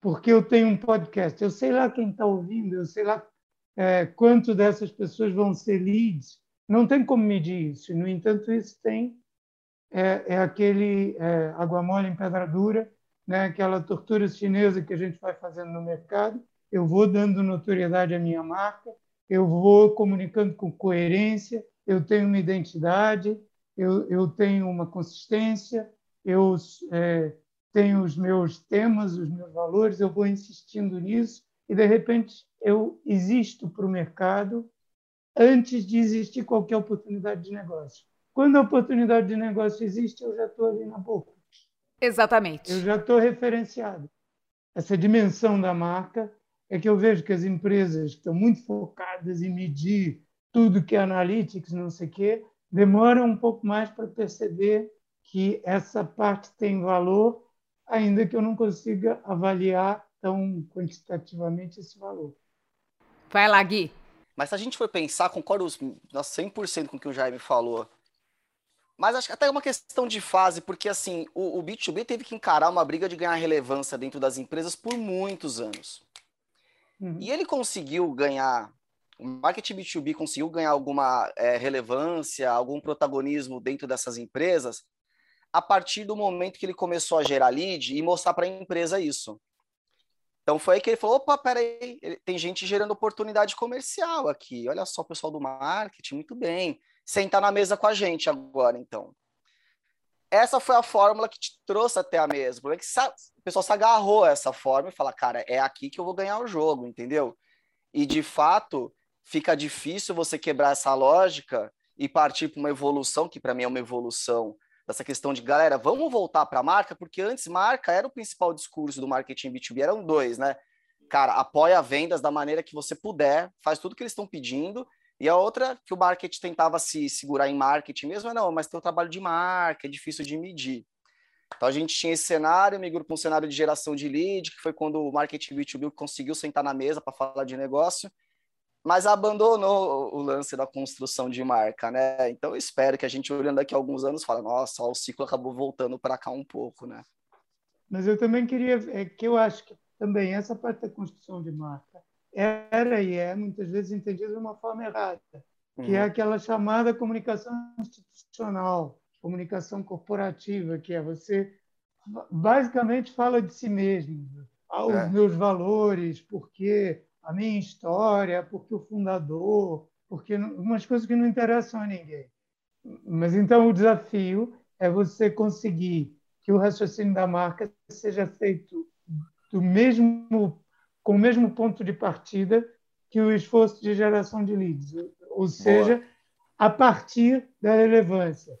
porque eu tenho um podcast. Eu sei lá quem está ouvindo, eu sei lá é, quanto dessas pessoas vão ser leads. Não tem como medir isso. No entanto, isso tem é, é aquele é, água mole em pedra dura, né? aquela tortura chinesa que a gente vai fazendo no mercado. Eu vou dando notoriedade à minha marca, eu vou comunicando com coerência, eu tenho uma identidade, eu, eu tenho uma consistência, eu é, tenho os meus temas, os meus valores, eu vou insistindo nisso e, de repente, eu existo para o mercado antes de existir qualquer oportunidade de negócio. Quando a oportunidade de negócio existe, eu já estou ali na boca. Exatamente. Eu já estou referenciado. Essa dimensão da marca é que eu vejo que as empresas que estão muito focadas em medir tudo que é analytics, não sei o quê, demora um pouco mais para perceber que essa parte tem valor, ainda que eu não consiga avaliar tão quantitativamente esse valor. Vai lá, Gui. Mas se a gente for pensar, concordo 100% com o que o Jaime falou. Mas acho que até é uma questão de fase, porque assim, o, o B2B teve que encarar uma briga de ganhar relevância dentro das empresas por muitos anos. Uhum. E ele conseguiu ganhar o marketing B2B conseguiu ganhar alguma é, relevância, algum protagonismo dentro dessas empresas a partir do momento que ele começou a gerar lead e mostrar para a empresa isso. Então foi aí que ele falou: opa, peraí, tem gente gerando oportunidade comercial aqui. Olha só o pessoal do marketing, muito bem. Sentar na mesa com a gente agora, então. Essa foi a fórmula que te trouxe até a mesa. O, é o pessoal se agarrou a essa fórmula e fala, cara, é aqui que eu vou ganhar o jogo, entendeu? E de fato, fica difícil você quebrar essa lógica e partir para uma evolução, que para mim é uma evolução dessa questão de, galera, vamos voltar para a marca, porque antes marca era o principal discurso do marketing B2B, eram dois, né? Cara, apoia vendas da maneira que você puder, faz tudo que eles estão pedindo, e a outra que o marketing tentava se segurar em marketing mesmo, é não, mas tem o trabalho de marca, é difícil de medir. Então a gente tinha esse cenário, migrou para um cenário de geração de lead, que foi quando o marketing B2B conseguiu sentar na mesa para falar de negócio, mas abandonou o lance da construção de marca, né? Então eu espero que a gente olhando daqui a alguns anos fale, nossa, ó, o ciclo acabou voltando para cá um pouco, né? Mas eu também queria, é que eu acho que também essa parte da construção de marca era e é muitas vezes entendida de uma forma errada, que é uhum. é aquela chamada comunicação institucional, comunicação corporativa, que é você basicamente fala de si mesmo, aos é. meus valores, porque a minha história, porque o fundador, porque umas coisas que não interessam a ninguém. Mas então o desafio é você conseguir que o raciocínio da marca seja feito do mesmo com o mesmo ponto de partida que o esforço de geração de leads, ou seja, Boa. a partir da relevância.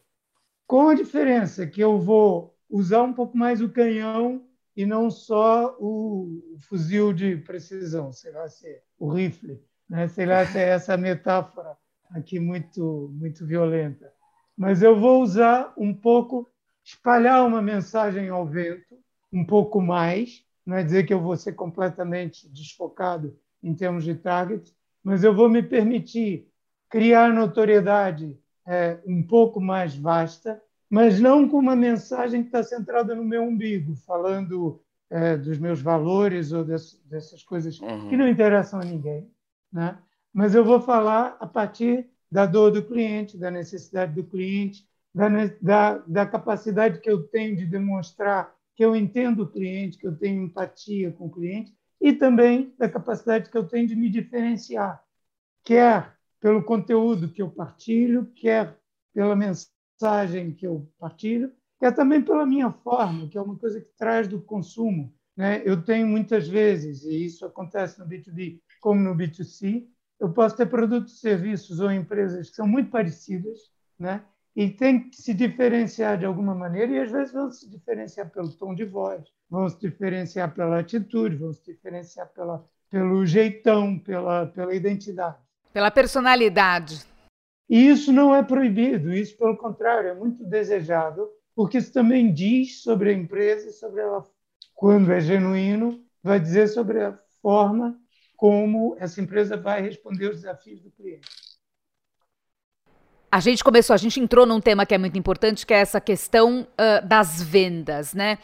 Com a diferença que eu vou usar um pouco mais o canhão e não só o fuzil de precisão, sei lá se é o rifle, né? sei lá se é essa *laughs* metáfora aqui muito, muito violenta. Mas eu vou usar um pouco, espalhar uma mensagem ao vento, um pouco mais, não é dizer que eu vou ser completamente desfocado em termos de target, mas eu vou me permitir criar notoriedade é, um pouco mais vasta mas não com uma mensagem que está centrada no meu umbigo, falando é, dos meus valores ou desse, dessas coisas uhum. que não interessam a ninguém. Né? Mas eu vou falar a partir da dor do cliente, da necessidade do cliente, da, da, da capacidade que eu tenho de demonstrar que eu entendo o cliente, que eu tenho empatia com o cliente, e também da capacidade que eu tenho de me diferenciar, quer pelo conteúdo que eu partilho, quer pela mensagem que eu partilho, quer também pela minha forma, que é uma coisa que traz do consumo. Né? Eu tenho muitas vezes, e isso acontece no B2B como no B2C, eu posso ter produtos, serviços ou empresas que são muito parecidas, né? E tem que se diferenciar de alguma maneira, e às vezes vão se diferenciar pelo tom de voz, vão se diferenciar pela atitude, vão se diferenciar pela, pelo jeitão, pela, pela identidade. Pela personalidade. E isso não é proibido, isso, pelo contrário, é muito desejável, porque isso também diz sobre a empresa, sobre ela, quando é genuíno, vai dizer sobre a forma como essa empresa vai responder os desafios do cliente. A gente começou, a gente entrou num tema que é muito importante, que é essa questão uh, das vendas, né?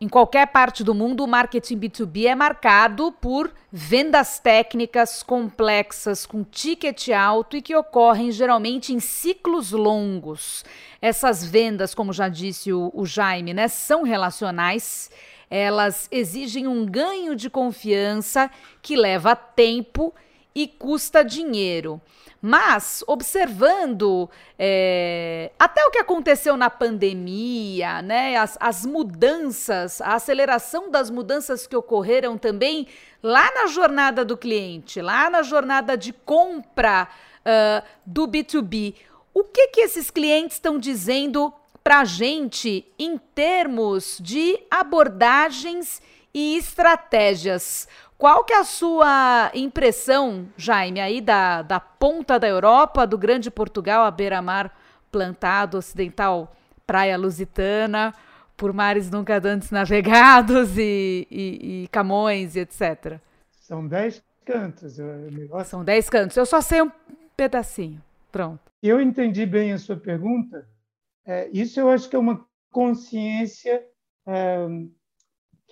Em qualquer parte do mundo, o marketing B2B é marcado por vendas técnicas complexas, com ticket alto e que ocorrem geralmente em ciclos longos. Essas vendas, como já disse o, o Jaime, né, são relacionais. Elas exigem um ganho de confiança que leva tempo e custa dinheiro. Mas, observando é, até o que aconteceu na pandemia, né, as, as mudanças, a aceleração das mudanças que ocorreram também lá na jornada do cliente, lá na jornada de compra uh, do B2B, o que, que esses clientes estão dizendo para a gente em termos de abordagens e estratégias? Qual que é a sua impressão, Jaime, aí da, da ponta da Europa, do grande Portugal, a beira-mar plantado, ocidental, praia lusitana, por mares nunca antes navegados e, e, e Camões e etc. São dez cantos. Negócio... São dez cantos. Eu só sei um pedacinho. Pronto. Eu entendi bem a sua pergunta. É, isso eu acho que é uma consciência é,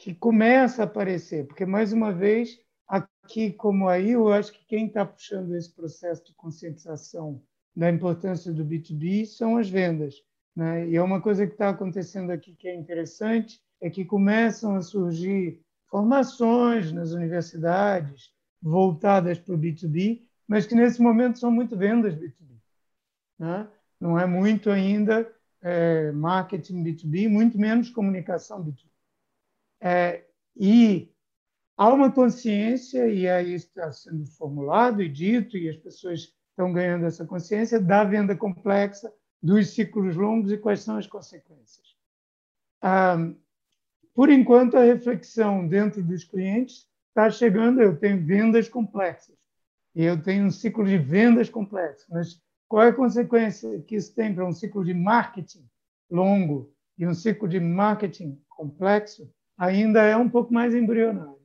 que começa a aparecer, porque, mais uma vez, aqui como aí, eu acho que quem está puxando esse processo de conscientização da importância do B2B são as vendas. Né? E é uma coisa que está acontecendo aqui que é interessante, é que começam a surgir formações nas universidades voltadas para o B2B, mas que nesse momento são muito vendas B2B. Né? Não é muito ainda é, marketing B2B, muito menos comunicação B2B. É, e há uma consciência, e aí está sendo formulado e dito, e as pessoas estão ganhando essa consciência da venda complexa, dos ciclos longos e quais são as consequências. Ah, por enquanto, a reflexão dentro dos clientes está chegando. Eu tenho vendas complexas e eu tenho um ciclo de vendas complexo, mas qual é a consequência que isso tem para um ciclo de marketing longo e um ciclo de marketing complexo? Ainda é um pouco mais embrionário.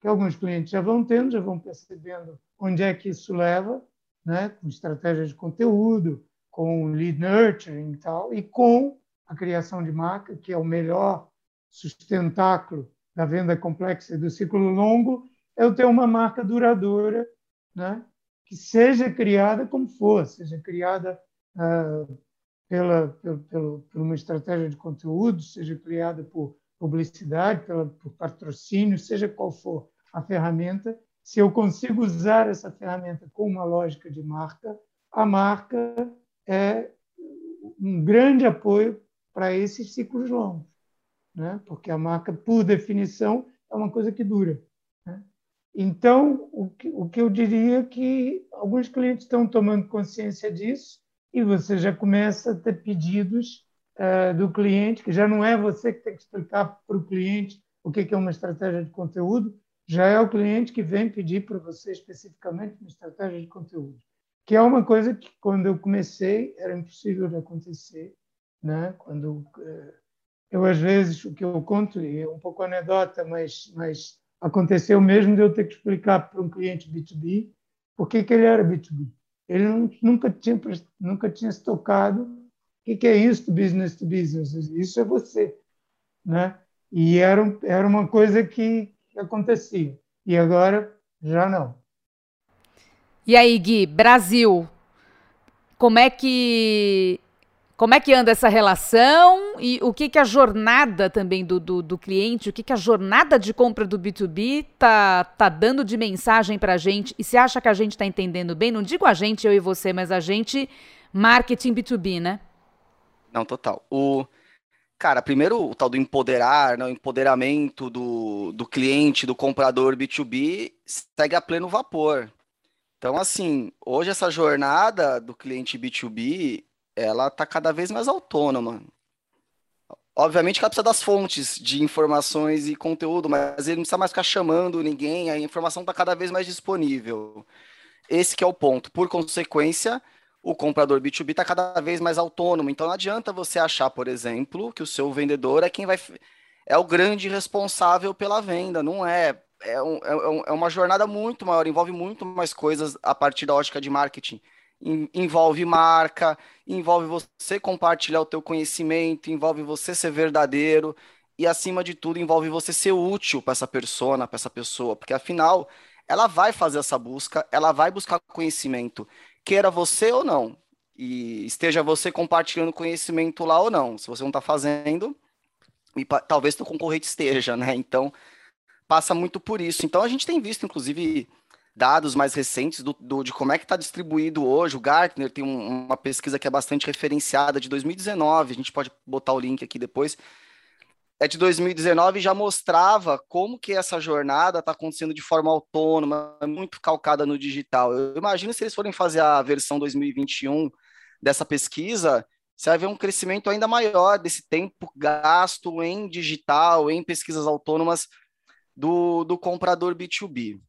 Que alguns clientes já vão tendo, já vão percebendo onde é que isso leva, né? com estratégias de conteúdo, com lead nurturing e tal, e com a criação de marca, que é o melhor sustentáculo da venda complexa e do ciclo longo, é eu ter uma marca duradoura, né? que seja criada como for, seja criada uh, pela, pela, pela, por uma estratégia de conteúdo, seja criada por publicidade, pela, por patrocínio, seja qual for a ferramenta, se eu consigo usar essa ferramenta com uma lógica de marca, a marca é um grande apoio para esses ciclos longos, né? porque a marca, por definição, é uma coisa que dura. Né? Então, o que, o que eu diria é que alguns clientes estão tomando consciência disso e você já começa a ter pedidos do cliente, que já não é você que tem que explicar para o cliente o que é uma estratégia de conteúdo, já é o cliente que vem pedir para você especificamente uma estratégia de conteúdo, que é uma coisa que quando eu comecei era impossível de acontecer, né? Quando uh, eu às vezes o que eu conto é um pouco anedota, mas mas aconteceu mesmo de eu ter que explicar para um cliente B2B por que, que ele era B2B. Ele nunca tinha nunca tinha se tocado que, que é isso, business to business? Isso é você. Né? E era, era uma coisa que, acontecia. E agora já não. E aí, Gui, Brasil, como é que Como é que anda essa relação e o que, que a jornada também do, do, do cliente, o que, que a jornada de compra do B2B tá, tá dando de mensagem para a gente? E você acha que a gente está entendendo bem? Não digo a gente, eu e você, mas a gente, marketing B2B, né? Não, total. O, cara, primeiro o tal do empoderar, né, o empoderamento do, do cliente, do comprador B2B, segue a pleno vapor. Então, assim, hoje essa jornada do cliente B2B, ela está cada vez mais autônoma. Obviamente que ela precisa das fontes de informações e conteúdo, mas ele não precisa mais ficar chamando ninguém, a informação está cada vez mais disponível. Esse que é o ponto. Por consequência, o comprador B2B está cada vez mais autônomo. Então não adianta você achar, por exemplo, que o seu vendedor é quem vai. É o grande responsável pela venda. Não é. É, um, é, é uma jornada muito maior, envolve muito mais coisas a partir da ótica de marketing envolve marca, envolve você compartilhar o teu conhecimento, envolve você ser verdadeiro e acima de tudo envolve você ser útil para essa persona, para essa pessoa, porque afinal ela vai fazer essa busca, ela vai buscar conhecimento, queira você ou não, e esteja você compartilhando conhecimento lá ou não. Se você não está fazendo, e talvez teu concorrente esteja, né? Então passa muito por isso. Então a gente tem visto, inclusive, dados mais recentes do, do de como é que está distribuído hoje. O Gartner tem um, uma pesquisa que é bastante referenciada de 2019, a gente pode botar o link aqui depois. É de 2019 e já mostrava como que essa jornada está acontecendo de forma autônoma, muito calcada no digital. Eu imagino se eles forem fazer a versão 2021 dessa pesquisa, você vai ver um crescimento ainda maior desse tempo gasto em digital, em pesquisas autônomas do, do comprador B2B.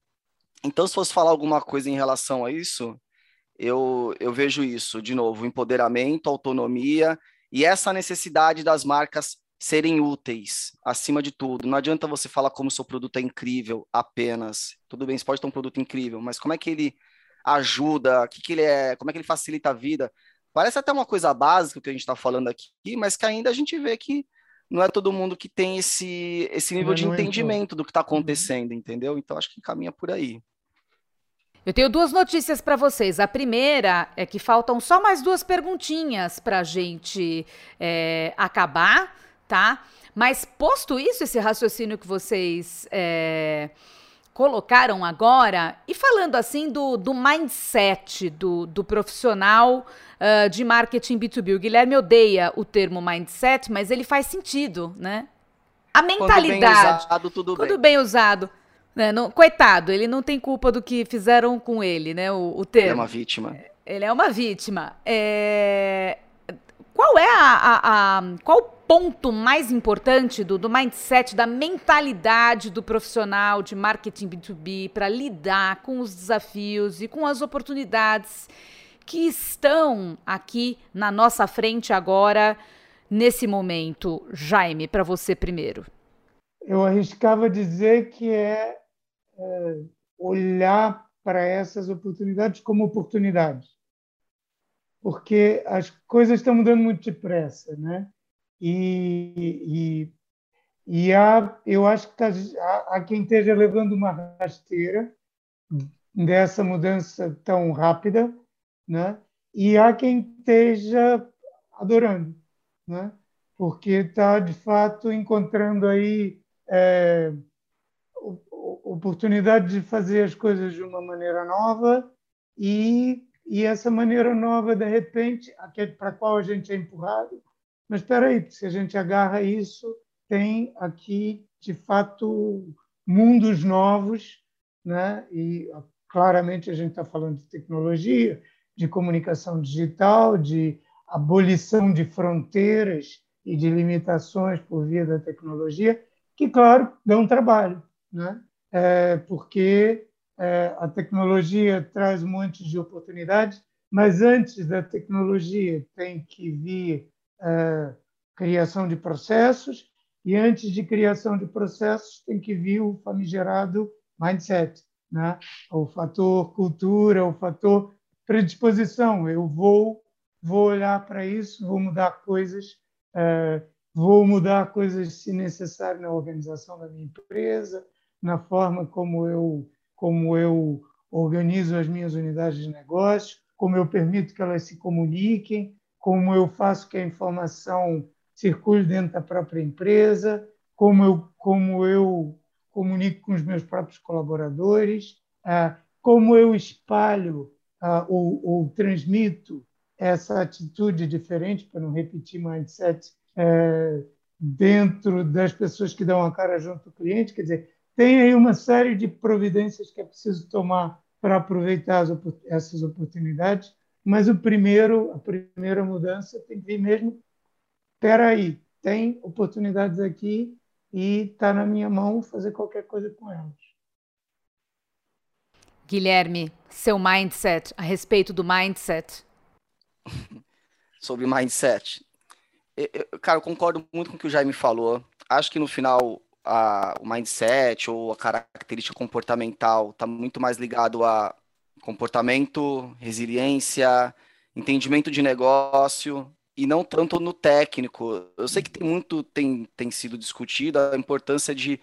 Então, se fosse falar alguma coisa em relação a isso, eu, eu vejo isso, de novo, empoderamento, autonomia e essa necessidade das marcas serem úteis, acima de tudo. Não adianta você falar como o seu produto é incrível apenas. Tudo bem, você pode ter um produto incrível, mas como é que ele ajuda, que que ele é, como é que ele facilita a vida? Parece até uma coisa básica que a gente está falando aqui, mas que ainda a gente vê que não é todo mundo que tem esse, esse nível de entendimento do que está uhum. acontecendo, entendeu? Então acho que caminha por aí. Eu tenho duas notícias para vocês. A primeira é que faltam só mais duas perguntinhas para a gente é, acabar, tá? Mas posto isso, esse raciocínio que vocês é, colocaram agora, e falando assim do, do mindset do, do profissional uh, de marketing B2B. O Guilherme odeia o termo mindset, mas ele faz sentido, né? A mentalidade. Quando bem usado, tudo, tudo bem. bem usado. Né? Não, coitado, ele não tem culpa do que fizeram com ele, né? O, o termo. Ele é uma vítima. Ele é uma vítima. É... Qual é a, a, a, Qual ponto mais importante do, do mindset, da mentalidade do profissional de marketing B2B para lidar com os desafios e com as oportunidades que estão aqui na nossa frente agora, nesse momento? Jaime, para você primeiro. Eu arriscava dizer que é é, olhar para essas oportunidades como oportunidades, porque as coisas estão mudando muito depressa, né? E, e, e há, eu acho que há, há quem esteja levando uma rasteira dessa mudança tão rápida, né? E há quem esteja adorando, né? Porque está de fato encontrando aí é, oportunidade de fazer as coisas de uma maneira nova e, e essa maneira nova, de repente, para qual a gente é empurrado, mas espera aí, se a gente agarra isso, tem aqui, de fato, mundos novos, né? e claramente a gente está falando de tecnologia, de comunicação digital, de abolição de fronteiras e de limitações por via da tecnologia, que, claro, dão trabalho. Né? é, porque é, a tecnologia traz um monte de oportunidades, mas antes da tecnologia tem que vir é, criação de processos, e antes de criação de processos tem que vir o famigerado mindset, né? o fator cultura, o fator predisposição. Eu vou, vou olhar para isso, vou mudar coisas, é, vou mudar coisas se necessário na organização da minha empresa, na forma como eu, como eu organizo as minhas unidades de negócio, como eu permito que elas se comuniquem, como eu faço que a informação circule dentro da própria empresa, como eu, como eu comunico com os meus próprios colaboradores, ah, como eu espalho ah, ou, ou transmito essa atitude diferente, para não repetir mindset, é, dentro das pessoas que dão a cara junto ao cliente. Quer dizer, tem aí uma série de providências que é preciso tomar para aproveitar as, essas oportunidades, mas o primeiro, a primeira mudança tem que vir mesmo. Espera aí, tem oportunidades aqui e está na minha mão fazer qualquer coisa com elas. Guilherme, seu mindset a respeito do mindset. *laughs* Sobre mindset. Eu, eu, cara, eu concordo muito com o que o Jaime falou. Acho que no final a, o mindset ou a característica comportamental está muito mais ligado a comportamento, resiliência, entendimento de negócio e não tanto no técnico. Eu sei que tem muito tem, tem sido discutido a importância de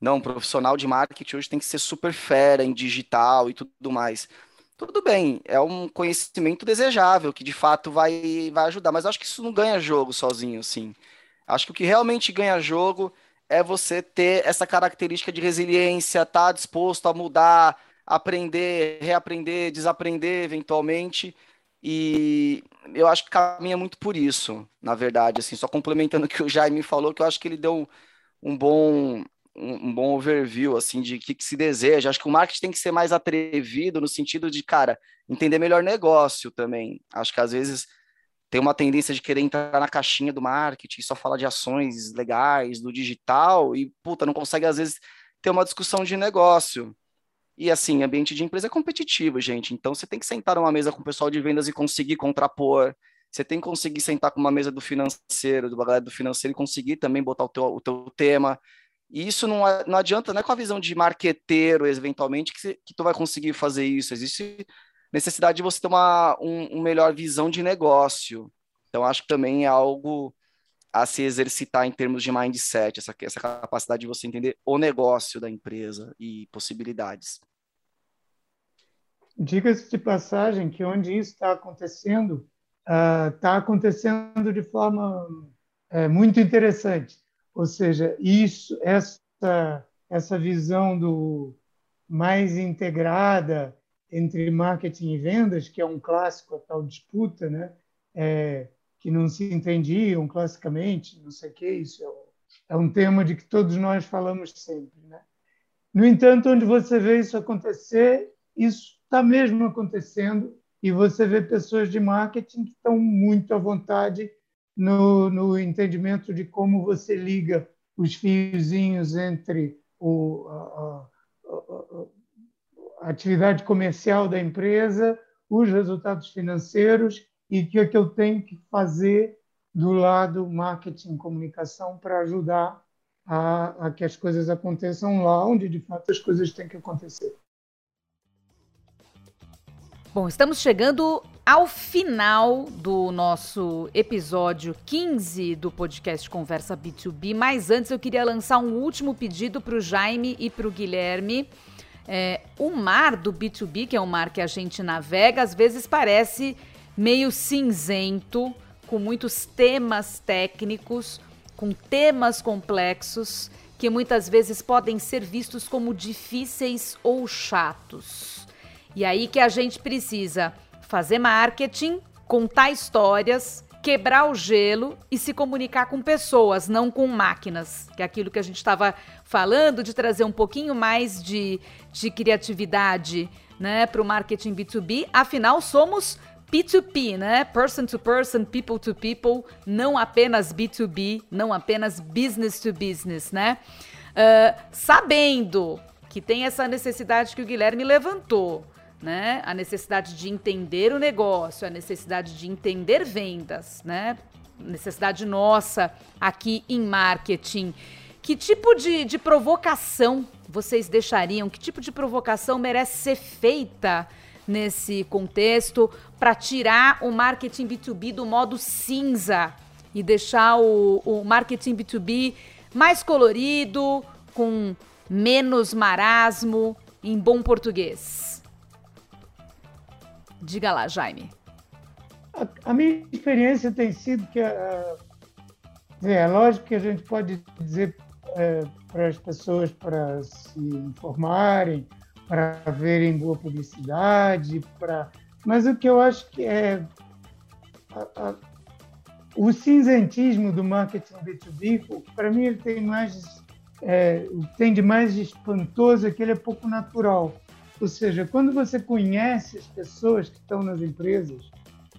não, um profissional de marketing hoje tem que ser super fera em digital e tudo mais. Tudo bem, é um conhecimento desejável que de fato vai, vai ajudar, mas acho que isso não ganha jogo sozinho, assim. Acho que o que realmente ganha jogo é você ter essa característica de resiliência, estar tá disposto a mudar, aprender, reaprender, desaprender eventualmente. E eu acho que caminha muito por isso, na verdade, assim, só complementando o que o Jaime falou, que eu acho que ele deu um bom um, bom overview assim de que, que se deseja. Acho que o marketing tem que ser mais atrevido no sentido de, cara, entender melhor negócio também. Acho que às vezes tem uma tendência de querer entrar na caixinha do marketing, só falar de ações legais, do digital, e puta, não consegue às vezes ter uma discussão de negócio. E assim, ambiente de empresa é competitivo, gente. Então você tem que sentar numa mesa com o pessoal de vendas e conseguir contrapor. Você tem que conseguir sentar com uma mesa do financeiro, do galera do financeiro e conseguir também botar o teu, o teu tema. E isso não, não adianta, não é com a visão de marqueteiro, eventualmente, que, que tu vai conseguir fazer isso. Existe necessidade de você ter uma um, um melhor visão de negócio. Então, acho que também é algo a se exercitar em termos de mindset, essa, essa capacidade de você entender o negócio da empresa e possibilidades. Diga-se de passagem que onde isso está acontecendo, está uh, acontecendo de forma uh, muito interessante. Ou seja, isso, essa, essa visão do mais integrada entre marketing e vendas, que é um clássico, a tal disputa, né? É, que não se entendiam classicamente, não sei o que, isso é, é um tema de que todos nós falamos sempre. Né? No entanto, onde você vê isso acontecer, isso está mesmo acontecendo e você vê pessoas de marketing que estão muito à vontade no, no entendimento de como você liga os fiozinhos entre o, a, a, a atividade comercial da empresa, os resultados financeiros e o que, é que eu tenho que fazer do lado marketing comunicação para ajudar a, a, que as coisas aconteçam lá onde de fato as coisas têm que acontecer. Bom, estamos chegando ao final do nosso episódio 15 do podcast Conversa B2B. Mas antes eu queria lançar um último pedido para o Jaime e para o Guilherme. É, o mar do B2B, que é o mar que a gente navega, às vezes parece meio cinzento, com muitos temas técnicos, com temas complexos que muitas vezes podem ser vistos como difíceis ou chatos. E aí que a gente precisa fazer marketing, contar histórias, quebrar o gelo e se comunicar com pessoas, não com máquinas. Que é aquilo que a gente estava falando, de trazer um pouquinho mais de, de criatividade né, para o marketing B2B. Afinal, somos P2P, né? Person to person, people to people, não apenas B2B, não apenas business to business, né? Uh, sabendo que tem essa necessidade que o Guilherme levantou, né? A necessidade de entender o negócio, a necessidade de entender vendas, né? Necessidade nossa aqui em marketing. Que tipo de, de provocação vocês deixariam? Que tipo de provocação merece ser feita nesse contexto para tirar o marketing B2B do modo cinza e deixar o, o marketing B2B mais colorido, com menos marasmo, em bom português? Diga lá, Jaime. A, a minha experiência tem sido que a, é lógico que a gente pode dizer é, para as pessoas para se informarem, para verem boa publicidade, para mas o que eu acho que é a, a, o cinzentismo do marketing B2B, para mim ele tem mais é, tem de mais espantoso é que ele é pouco natural. Ou seja, quando você conhece as pessoas que estão nas empresas,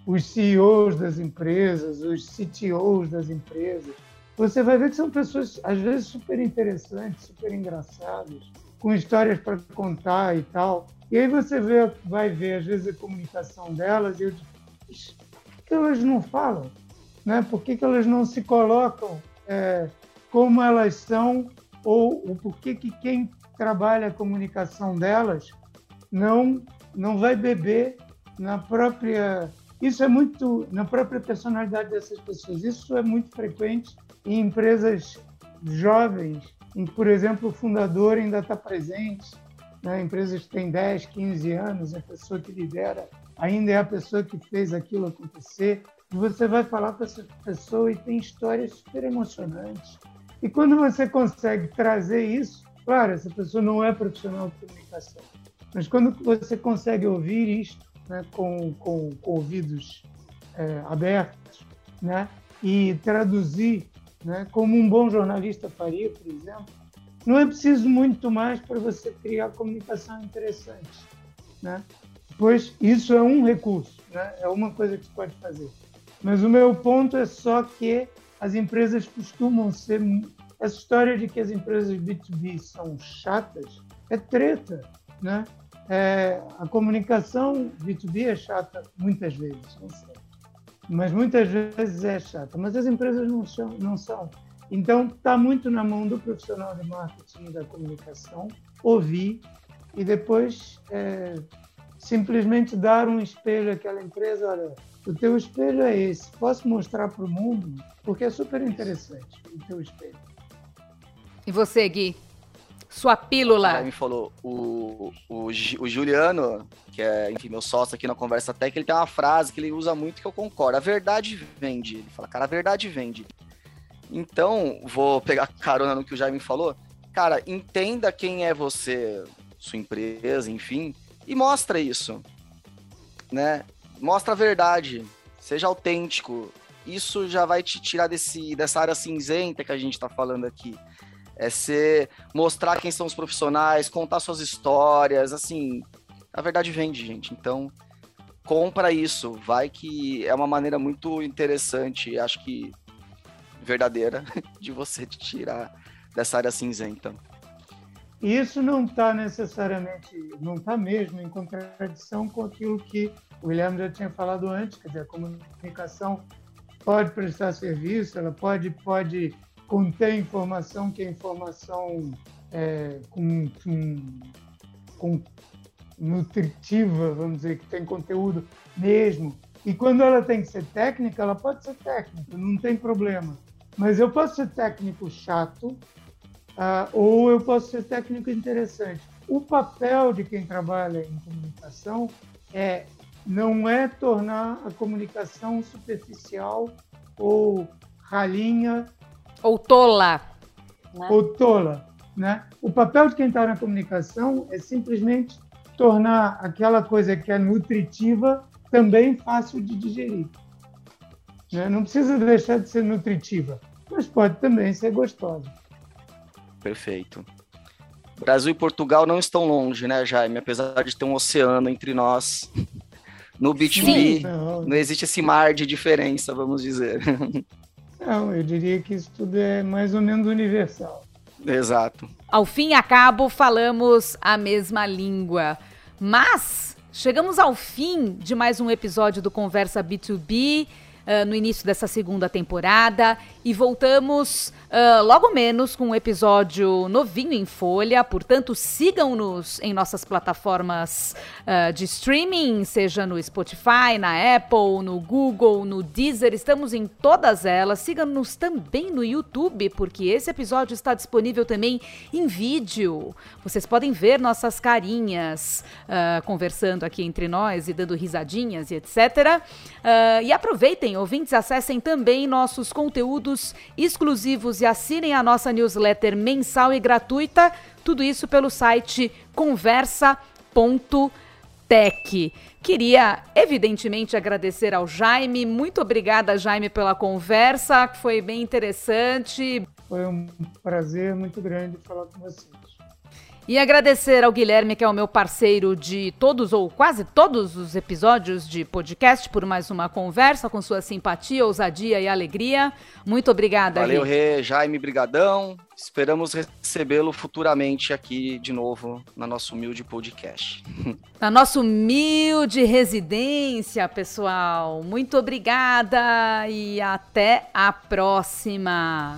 os CEOs das empresas, os CTOs das empresas, você vai ver que são pessoas, às vezes, super interessantes, super engraçadas, com histórias para contar e tal. E aí você vê, vai ver, às vezes, a comunicação delas e eu digo, por que elas não falam? Né? Por que, que elas não se colocam é, como elas são ou o porquê que quem trabalha a comunicação delas não não vai beber na própria isso é muito na própria personalidade dessas pessoas isso é muito frequente em empresas jovens em por exemplo o fundador ainda está presente né? empresas que têm 10 15 anos a pessoa que lidera ainda é a pessoa que fez aquilo acontecer e você vai falar com essa pessoa e tem histórias super emocionantes e quando você consegue trazer isso, claro, essa pessoa não é profissional de comunicação, mas quando você consegue ouvir isto né, com, com, com, ouvidos é, abertos né, e traduzir né, como um bom jornalista faria, por exemplo, não é preciso muito mais para você criar comunicação interessante. Né? Pois isso é um recurso, né? é uma coisa que você pode fazer. Mas o meu ponto é só que as empresas costumam ser. Essa história de que as empresas B2B são chatas é treta, né? É, a comunicação B2B é chata muitas vezes, não sei. Mas muitas vezes é chata. Mas as empresas não são. Não são. Então, está muito na mão do profissional de marketing e da comunicação ouvir e depois é, simplesmente dar um espelho àquela empresa. Olha, o teu espelho é esse. Posso mostrar para o mundo? Porque é super interessante o teu espelho. E você, Gui? Sua pílula. me falou, o, o, o Juliano, que é, enfim, meu sócio aqui na Conversa Tech, ele tem uma frase que ele usa muito que eu concordo. A verdade vende. Ele fala, cara, a verdade vende. Então, vou pegar carona no que o Jaime falou. Cara, entenda quem é você, sua empresa, enfim, e mostra isso. Né? mostra a verdade, seja autêntico. Isso já vai te tirar desse, dessa área cinzenta que a gente está falando aqui. É ser, mostrar quem são os profissionais, contar suas histórias, assim, a verdade vende, gente. Então, compra isso. Vai que é uma maneira muito interessante, acho que verdadeira, *laughs* de você te tirar dessa área cinzenta. Isso não está necessariamente, não está mesmo em contradição com aquilo que o Guilherme já tinha falado antes, quer dizer, a comunicação pode prestar serviço, ela pode, pode conter informação que é informação é, com, com, com nutritiva, vamos dizer, que tem conteúdo mesmo. E quando ela tem que ser técnica, ela pode ser técnica, não tem problema. Mas eu posso ser técnico chato, uh, ou eu posso ser técnico interessante. O papel de quem trabalha em comunicação é não é tornar a comunicação superficial ou ralinha. Ou tola. Né? Ou tola. Né? O papel de quem está na comunicação é simplesmente tornar aquela coisa que é nutritiva também fácil de digerir. Né? Não precisa deixar de ser nutritiva, mas pode também ser gostosa. Perfeito. Brasil e Portugal não estão longe, né, Jaime? Apesar de ter um oceano entre nós, no B2B, não existe esse mar de diferença, vamos dizer. *laughs* Não, eu diria que isso tudo é mais ou menos universal. Exato. Ao fim e a cabo, falamos a mesma língua. Mas chegamos ao fim de mais um episódio do Conversa B2B. Uh, no início dessa segunda temporada e voltamos uh, logo menos com um episódio novinho em folha. Portanto, sigam-nos em nossas plataformas uh, de streaming, seja no Spotify, na Apple, no Google, no Deezer. Estamos em todas elas. Sigam-nos também no YouTube, porque esse episódio está disponível também em vídeo. Vocês podem ver nossas carinhas conversando aqui entre nós e dando risadinhas e etc. e aproveitem, ouvintes, acessem também nossos conteúdos exclusivos e assinem a nossa newsletter mensal e gratuita. Tudo isso pelo site conversa.tech. Queria, evidentemente, agradecer ao Jaime. Muito obrigada, Jaime, pela conversa, que foi bem interessante. Foi um prazer muito grande falar com vocês. E agradecer ao Guilherme, que é o meu parceiro de todos ou quase todos os episódios de podcast, por mais uma conversa com sua simpatia, ousadia e alegria. Muito obrigada, Valeu, Rê, Jaime, brigadão. Esperamos recebê-lo futuramente aqui de novo na nossa humilde podcast. *laughs* Na nossa humilde residência, pessoal. Muito obrigada e até a próxima.